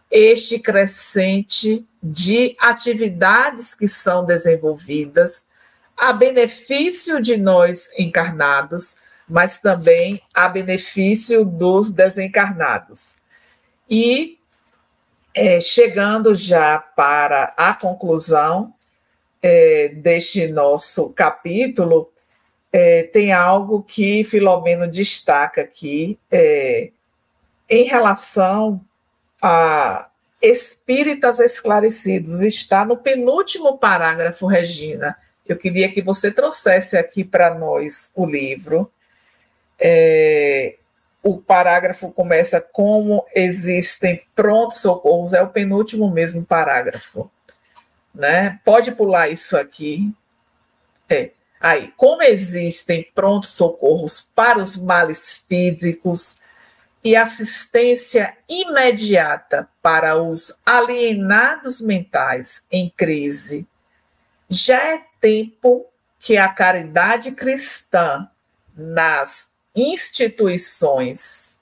este crescente de atividades que são desenvolvidas a benefício de nós encarnados, mas também a benefício dos desencarnados. E é, chegando já para a conclusão é, deste nosso capítulo, é, tem algo que Filomeno destaca aqui é, em relação a espíritas esclarecidos. Está no penúltimo parágrafo, Regina eu queria que você trouxesse aqui para nós o livro. É, o parágrafo começa como existem prontos socorros, é o penúltimo mesmo parágrafo. Né? Pode pular isso aqui. É. Aí, como existem prontos socorros para os males físicos e assistência imediata para os alienados mentais em crise, já é tempo que a caridade cristã nas instituições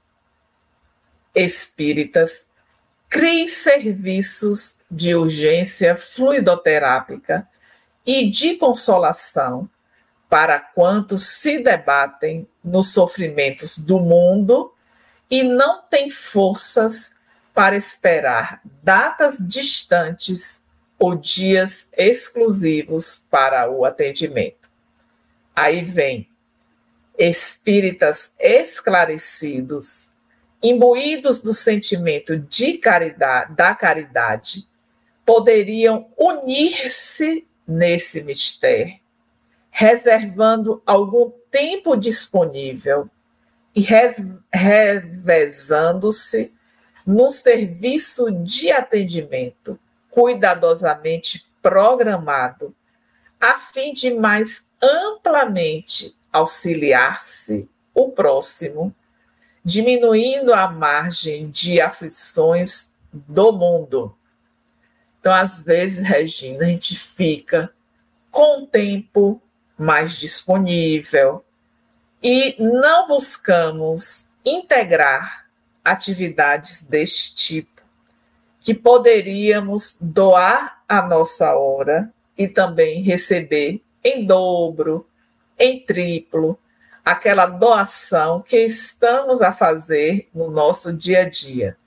espíritas crie serviços de urgência fluidoterápica e de consolação para quantos se debatem nos sofrimentos do mundo e não têm forças para esperar datas distantes ou dias exclusivos para o atendimento. Aí vem espíritas esclarecidos, imbuídos do sentimento de caridade, da caridade, poderiam unir-se nesse mistério, reservando algum tempo disponível e revezando-se no serviço de atendimento cuidadosamente programado, a fim de mais amplamente auxiliar-se o próximo, diminuindo a margem de aflições do mundo. Então, às vezes, Regina, a gente fica com o tempo mais disponível e não buscamos integrar atividades deste tipo que poderíamos doar a nossa hora e também receber em dobro, em triplo, aquela doação que estamos a fazer no nosso dia a dia.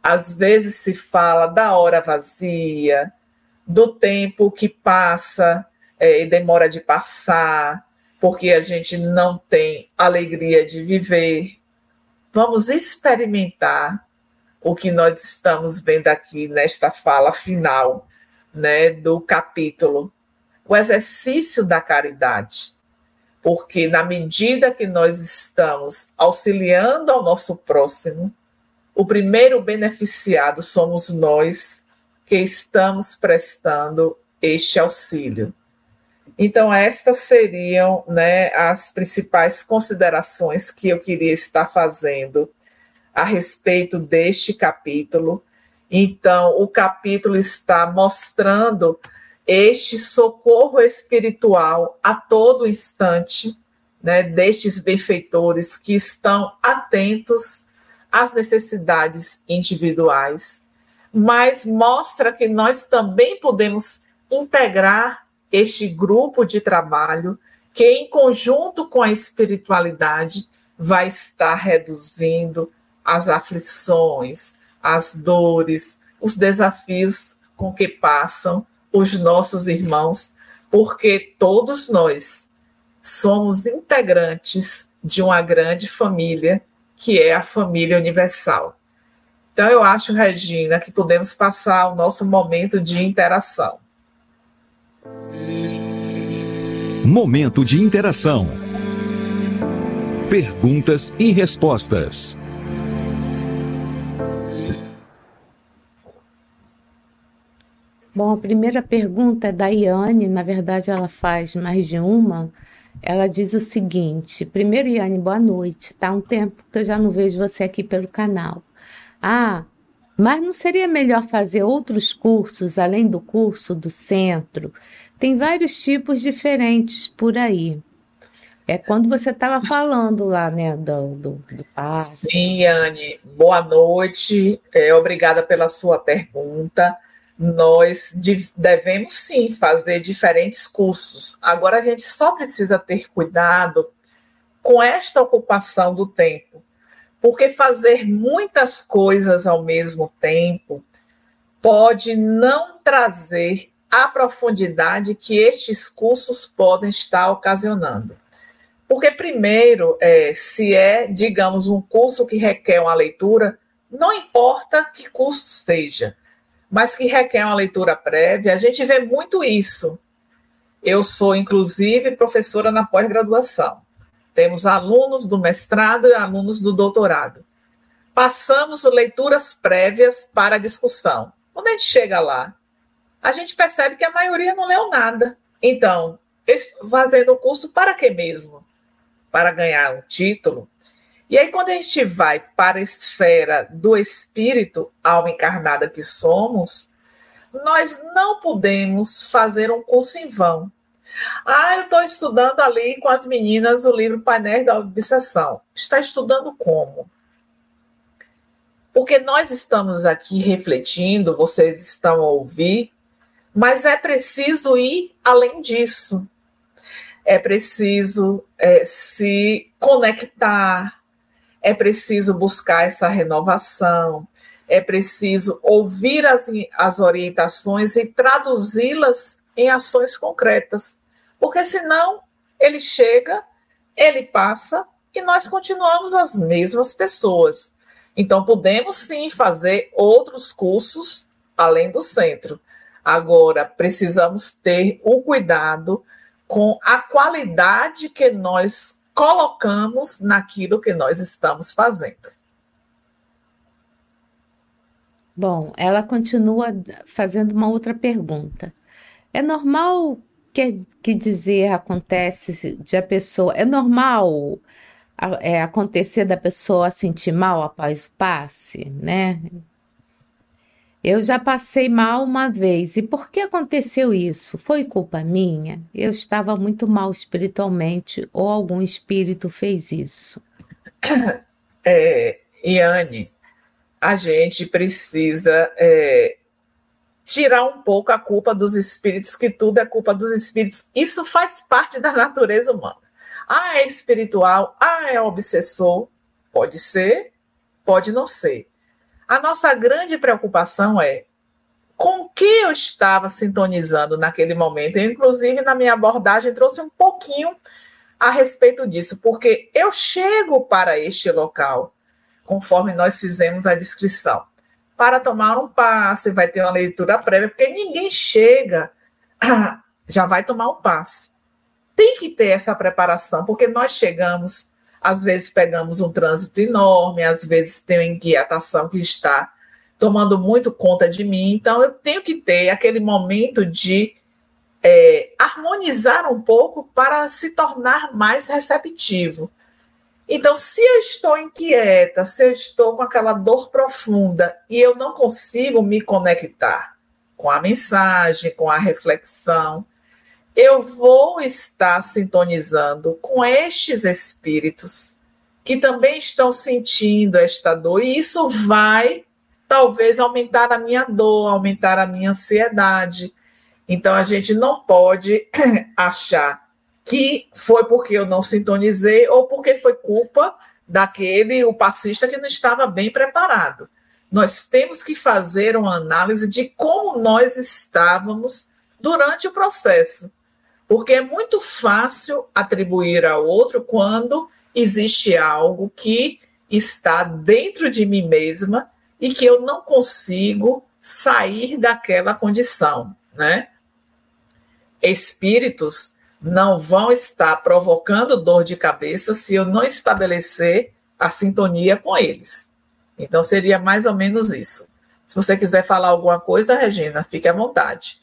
Às vezes se fala da hora vazia, do tempo que passa é, e demora de passar, porque a gente não tem alegria de viver. Vamos experimentar o que nós estamos vendo aqui nesta fala final né, do capítulo, o exercício da caridade. Porque na medida que nós estamos auxiliando ao nosso próximo, o primeiro beneficiado somos nós que estamos prestando este auxílio. Então, estas seriam né, as principais considerações que eu queria estar fazendo a respeito deste capítulo. Então, o capítulo está mostrando este socorro espiritual a todo instante, né, destes benfeitores que estão atentos às necessidades individuais, mas mostra que nós também podemos integrar este grupo de trabalho que, em conjunto com a espiritualidade, vai estar reduzindo as aflições, as dores, os desafios com que passam os nossos irmãos, porque todos nós somos integrantes de uma grande família, que é a família universal. Então, eu acho, Regina, que podemos passar o nosso momento de interação. Momento de interação. Perguntas e respostas. Bom, a primeira pergunta é da Iane, na verdade ela faz mais de uma. Ela diz o seguinte: primeiro, Iane, boa noite. Tá um tempo que eu já não vejo você aqui pelo canal. Ah, mas não seria melhor fazer outros cursos além do curso do centro? Tem vários tipos diferentes por aí. É quando você estava falando lá, né, do, do, do. Sim, Anne, boa noite. É, obrigada pela sua pergunta. Nós devemos sim fazer diferentes cursos. Agora a gente só precisa ter cuidado com esta ocupação do tempo, porque fazer muitas coisas ao mesmo tempo pode não trazer a profundidade que estes cursos podem estar ocasionando. Porque, primeiro, é, se é, digamos, um curso que requer uma leitura, não importa que curso seja, mas que requer uma leitura prévia, a gente vê muito isso. Eu sou, inclusive, professora na pós-graduação. Temos alunos do mestrado e alunos do doutorado. Passamos leituras prévias para a discussão. Quando a gente chega lá, a gente percebe que a maioria não leu nada. Então, fazendo o curso para quê mesmo? para ganhar um título. E aí, quando a gente vai para a esfera do espírito, alma encarnada que somos, nós não podemos fazer um curso em vão. Ah, eu estou estudando ali com as meninas o livro Painéis da Obsessão. Está estudando como? Porque nós estamos aqui refletindo, vocês estão a ouvir, mas é preciso ir além disso é preciso é, se conectar, é preciso buscar essa renovação, é preciso ouvir as, as orientações e traduzi-las em ações concretas, porque senão ele chega, ele passa e nós continuamos as mesmas pessoas. Então, podemos sim fazer outros cursos além do centro. Agora, precisamos ter o cuidado com a qualidade que nós colocamos naquilo que nós estamos fazendo. Bom, ela continua fazendo uma outra pergunta. É normal que, que dizer acontece de a pessoa. É normal é, acontecer da pessoa sentir mal após o passe, né? Eu já passei mal uma vez. E por que aconteceu isso? Foi culpa minha? Eu estava muito mal espiritualmente ou algum espírito fez isso? É, Iane, a gente precisa é, tirar um pouco a culpa dos espíritos, que tudo é culpa dos espíritos. Isso faz parte da natureza humana. Ah, é espiritual, ah, é obsessor. Pode ser, pode não ser. A nossa grande preocupação é com que eu estava sintonizando naquele momento. Eu, inclusive, na minha abordagem, trouxe um pouquinho a respeito disso, porque eu chego para este local, conforme nós fizemos a descrição, para tomar um passe, vai ter uma leitura prévia, porque ninguém chega, já vai tomar um passe. Tem que ter essa preparação, porque nós chegamos às vezes pegamos um trânsito enorme, às vezes tem uma inquietação que está tomando muito conta de mim. Então, eu tenho que ter aquele momento de é, harmonizar um pouco para se tornar mais receptivo. Então, se eu estou inquieta, se eu estou com aquela dor profunda e eu não consigo me conectar com a mensagem, com a reflexão, eu vou estar sintonizando com estes espíritos que também estão sentindo esta dor, e isso vai talvez aumentar a minha dor, aumentar a minha ansiedade. Então a gente não pode achar que foi porque eu não sintonizei ou porque foi culpa daquele o passista que não estava bem preparado. Nós temos que fazer uma análise de como nós estávamos durante o processo. Porque é muito fácil atribuir ao outro quando existe algo que está dentro de mim mesma e que eu não consigo sair daquela condição, né? Espíritos não vão estar provocando dor de cabeça se eu não estabelecer a sintonia com eles. Então seria mais ou menos isso. Se você quiser falar alguma coisa, Regina, fique à vontade.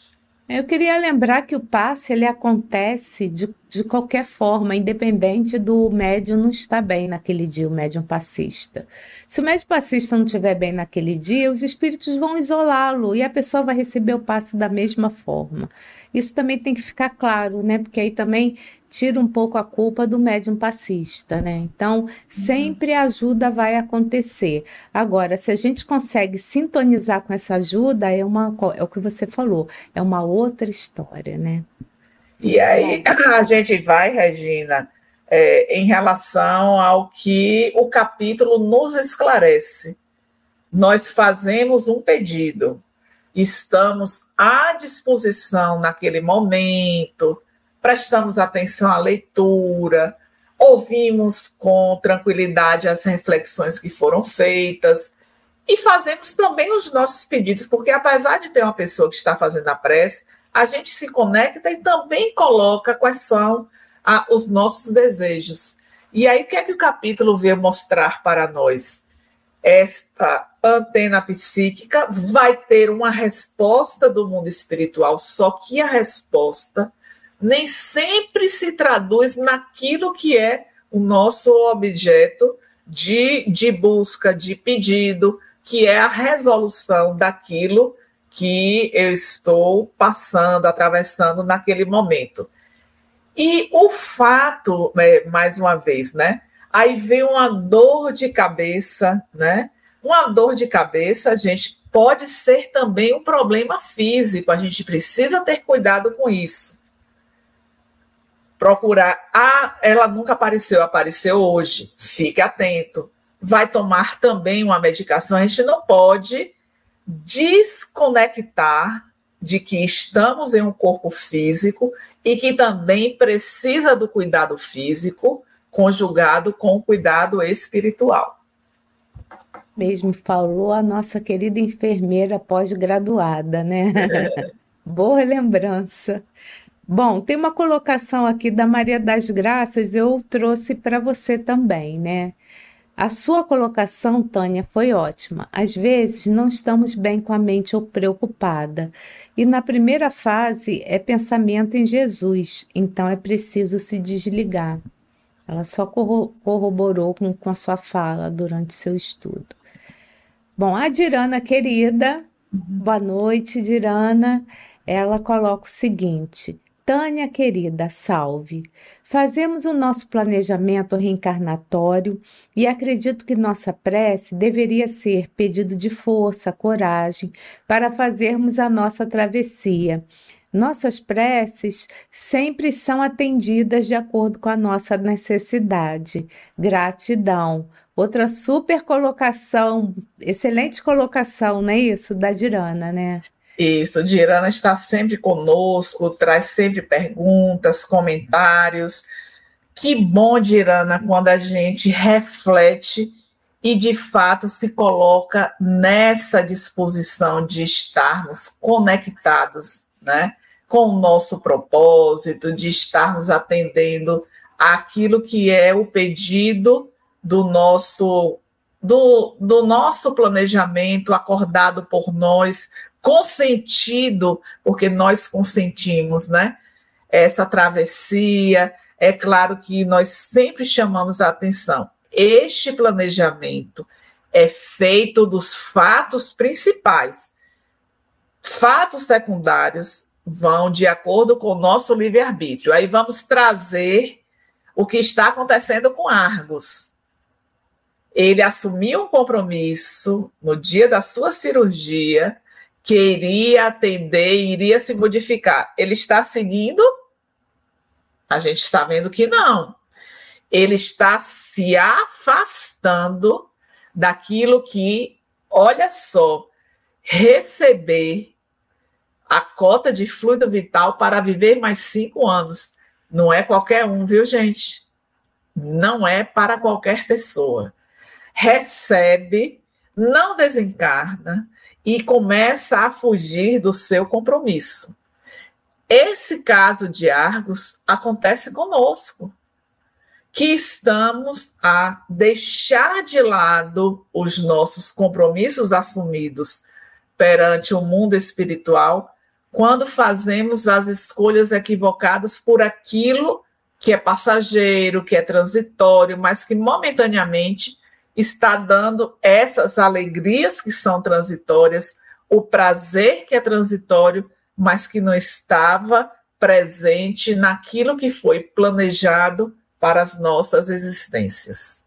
Eu queria lembrar que o passe ele acontece de, de qualquer forma, independente do médium não estar bem naquele dia, o médium passista. Se o médium passista não estiver bem naquele dia, os espíritos vão isolá-lo e a pessoa vai receber o passe da mesma forma. Isso também tem que ficar claro, né? Porque aí também tira um pouco a culpa do médium passista, né? Então, sempre a ajuda vai acontecer. Agora, se a gente consegue sintonizar com essa ajuda, é, uma, é o que você falou, é uma outra história, né? E aí a gente vai, Regina, é, em relação ao que o capítulo nos esclarece. Nós fazemos um pedido, estamos à disposição naquele momento, prestamos atenção à leitura, ouvimos com tranquilidade as reflexões que foram feitas e fazemos também os nossos pedidos, porque apesar de ter uma pessoa que está fazendo a prece, a gente se conecta e também coloca quais são a, os nossos desejos. E aí, o que é que o capítulo veio mostrar para nós? Esta antena psíquica vai ter uma resposta do mundo espiritual, só que a resposta nem sempre se traduz naquilo que é o nosso objeto de, de busca, de pedido, que é a resolução daquilo que eu estou passando, atravessando naquele momento. E o fato, né, mais uma vez, né? Aí vem uma dor de cabeça, né? Uma dor de cabeça, a gente pode ser também um problema físico, a gente precisa ter cuidado com isso procurar. Ah, ela nunca apareceu, apareceu hoje. Fique atento. Vai tomar também uma medicação. A gente não pode desconectar de que estamos em um corpo físico e que também precisa do cuidado físico conjugado com o cuidado espiritual. Mesmo falou a nossa querida enfermeira pós-graduada, né? É. Boa lembrança. Bom, tem uma colocação aqui da Maria das Graças, eu trouxe para você também, né? A sua colocação, Tânia, foi ótima. Às vezes não estamos bem com a mente ou preocupada. E na primeira fase é pensamento em Jesus, então é preciso se desligar. Ela só corroborou com, com a sua fala durante seu estudo. Bom, a Dirana querida, uhum. boa noite, Dirana. Ela coloca o seguinte: Tânia querida, salve. Fazemos o nosso planejamento reencarnatório e acredito que nossa prece deveria ser pedido de força, coragem para fazermos a nossa travessia. Nossas preces sempre são atendidas de acordo com a nossa necessidade. Gratidão. Outra super colocação, excelente colocação, não é isso? Da Dirana, né? Isso, Dirana está sempre conosco, traz sempre perguntas, comentários. Que bom, Dirana, quando a gente reflete e de fato se coloca nessa disposição de estarmos conectados, né, com o nosso propósito, de estarmos atendendo aquilo que é o pedido do nosso do, do nosso planejamento acordado por nós consentido, porque nós consentimos, né? Essa travessia. É claro que nós sempre chamamos a atenção. Este planejamento é feito dos fatos principais. Fatos secundários vão de acordo com o nosso livre-arbítrio. Aí vamos trazer o que está acontecendo com Argos. Ele assumiu um compromisso no dia da sua cirurgia que iria atender iria se modificar. Ele está seguindo? A gente está vendo que não. Ele está se afastando daquilo que, olha só, receber a cota de fluido vital para viver mais cinco anos. Não é qualquer um, viu, gente? Não é para qualquer pessoa. Recebe, não desencarna, e começa a fugir do seu compromisso. Esse caso de Argos acontece conosco, que estamos a deixar de lado os nossos compromissos assumidos perante o mundo espiritual quando fazemos as escolhas equivocadas por aquilo que é passageiro, que é transitório, mas que momentaneamente está dando essas alegrias que são transitórias, o prazer que é transitório, mas que não estava presente naquilo que foi planejado para as nossas existências.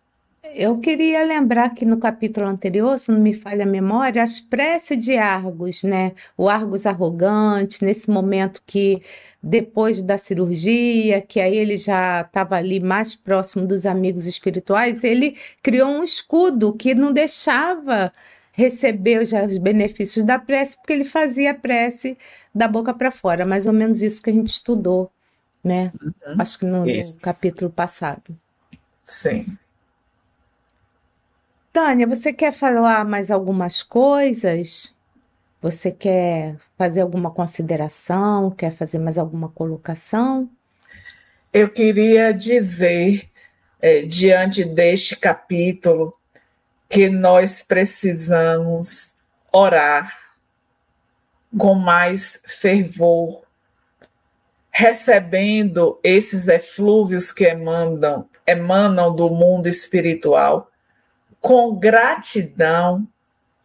Eu queria lembrar que no capítulo anterior, se não me falha a memória, as preces de Argos, né? O Argos arrogante, nesse momento que depois da cirurgia, que aí ele já estava ali mais próximo dos amigos espirituais, ele criou um escudo que não deixava receber os, os benefícios da prece, porque ele fazia a prece da boca para fora, mais ou menos isso que a gente estudou, né? Uhum. Acho que no, no capítulo passado. Sim. Tânia, você quer falar mais algumas coisas? Você quer fazer alguma consideração? Quer fazer mais alguma colocação? Eu queria dizer, é, diante deste capítulo, que nós precisamos orar com mais fervor, recebendo esses eflúvios que emanam, emanam do mundo espiritual com gratidão,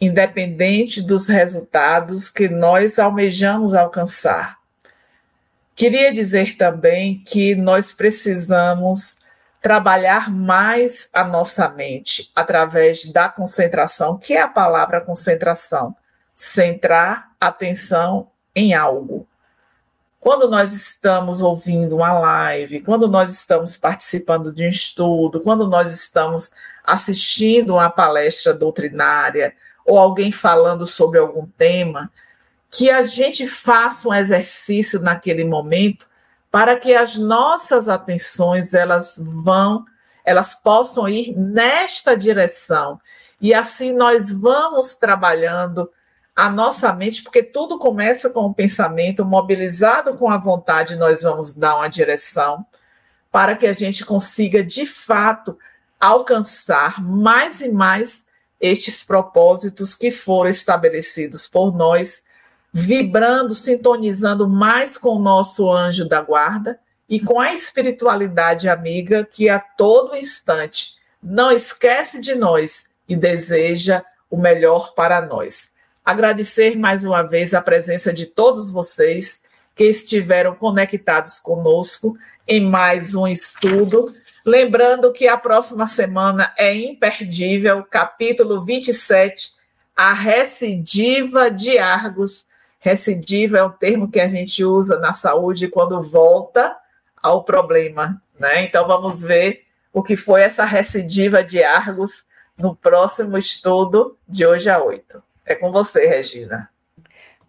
independente dos resultados que nós almejamos alcançar. Queria dizer também que nós precisamos trabalhar mais a nossa mente através da concentração, que é a palavra concentração, centrar atenção em algo. Quando nós estamos ouvindo uma live, quando nós estamos participando de um estudo, quando nós estamos assistindo uma palestra doutrinária ou alguém falando sobre algum tema, que a gente faça um exercício naquele momento para que as nossas atenções elas vão, elas possam ir nesta direção. E assim nós vamos trabalhando a nossa mente, porque tudo começa com o pensamento, mobilizado com a vontade, nós vamos dar uma direção para que a gente consiga de fato alcançar mais e mais estes propósitos que foram estabelecidos por nós, vibrando, sintonizando mais com o nosso anjo da guarda e com a espiritualidade amiga que a todo instante não esquece de nós e deseja o melhor para nós. Agradecer mais uma vez a presença de todos vocês que estiveram conectados conosco em mais um estudo Lembrando que a próxima semana é imperdível, capítulo 27, a recidiva de Argos. Recidiva é um termo que a gente usa na saúde quando volta ao problema, né? Então vamos ver o que foi essa recidiva de Argos no próximo estudo de hoje a oito. É com você, Regina.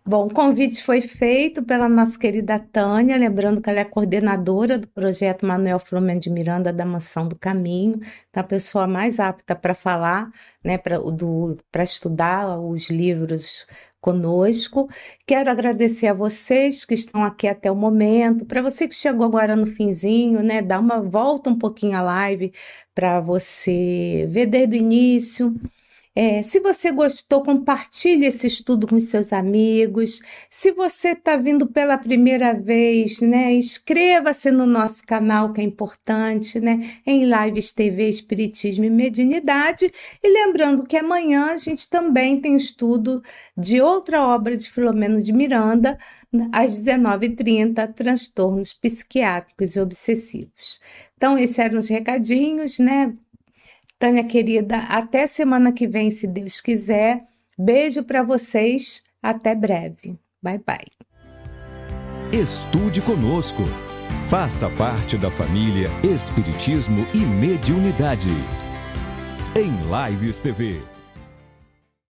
Bom, o convite foi feito pela nossa querida Tânia, lembrando que ela é coordenadora do projeto Manuel Flamengo de Miranda da Mansão do Caminho, então a pessoa mais apta para falar, né, para estudar os livros conosco. Quero agradecer a vocês que estão aqui até o momento, para você que chegou agora no finzinho, né, dá uma volta um pouquinho a live para você ver desde o início é, se você gostou, compartilhe esse estudo com seus amigos. Se você está vindo pela primeira vez, né, inscreva-se no nosso canal, que é importante, né, em Lives TV Espiritismo e Mediunidade. E lembrando que amanhã a gente também tem estudo de outra obra de Filomeno de Miranda, às 19h30, transtornos psiquiátricos e obsessivos. Então, esses eram os recadinhos, né? Tânia querida, até semana que vem, se Deus quiser. Beijo para vocês, até breve. Bye bye. Estude conosco. Faça parte da família Espiritismo e Mediunidade. Em Lives TV.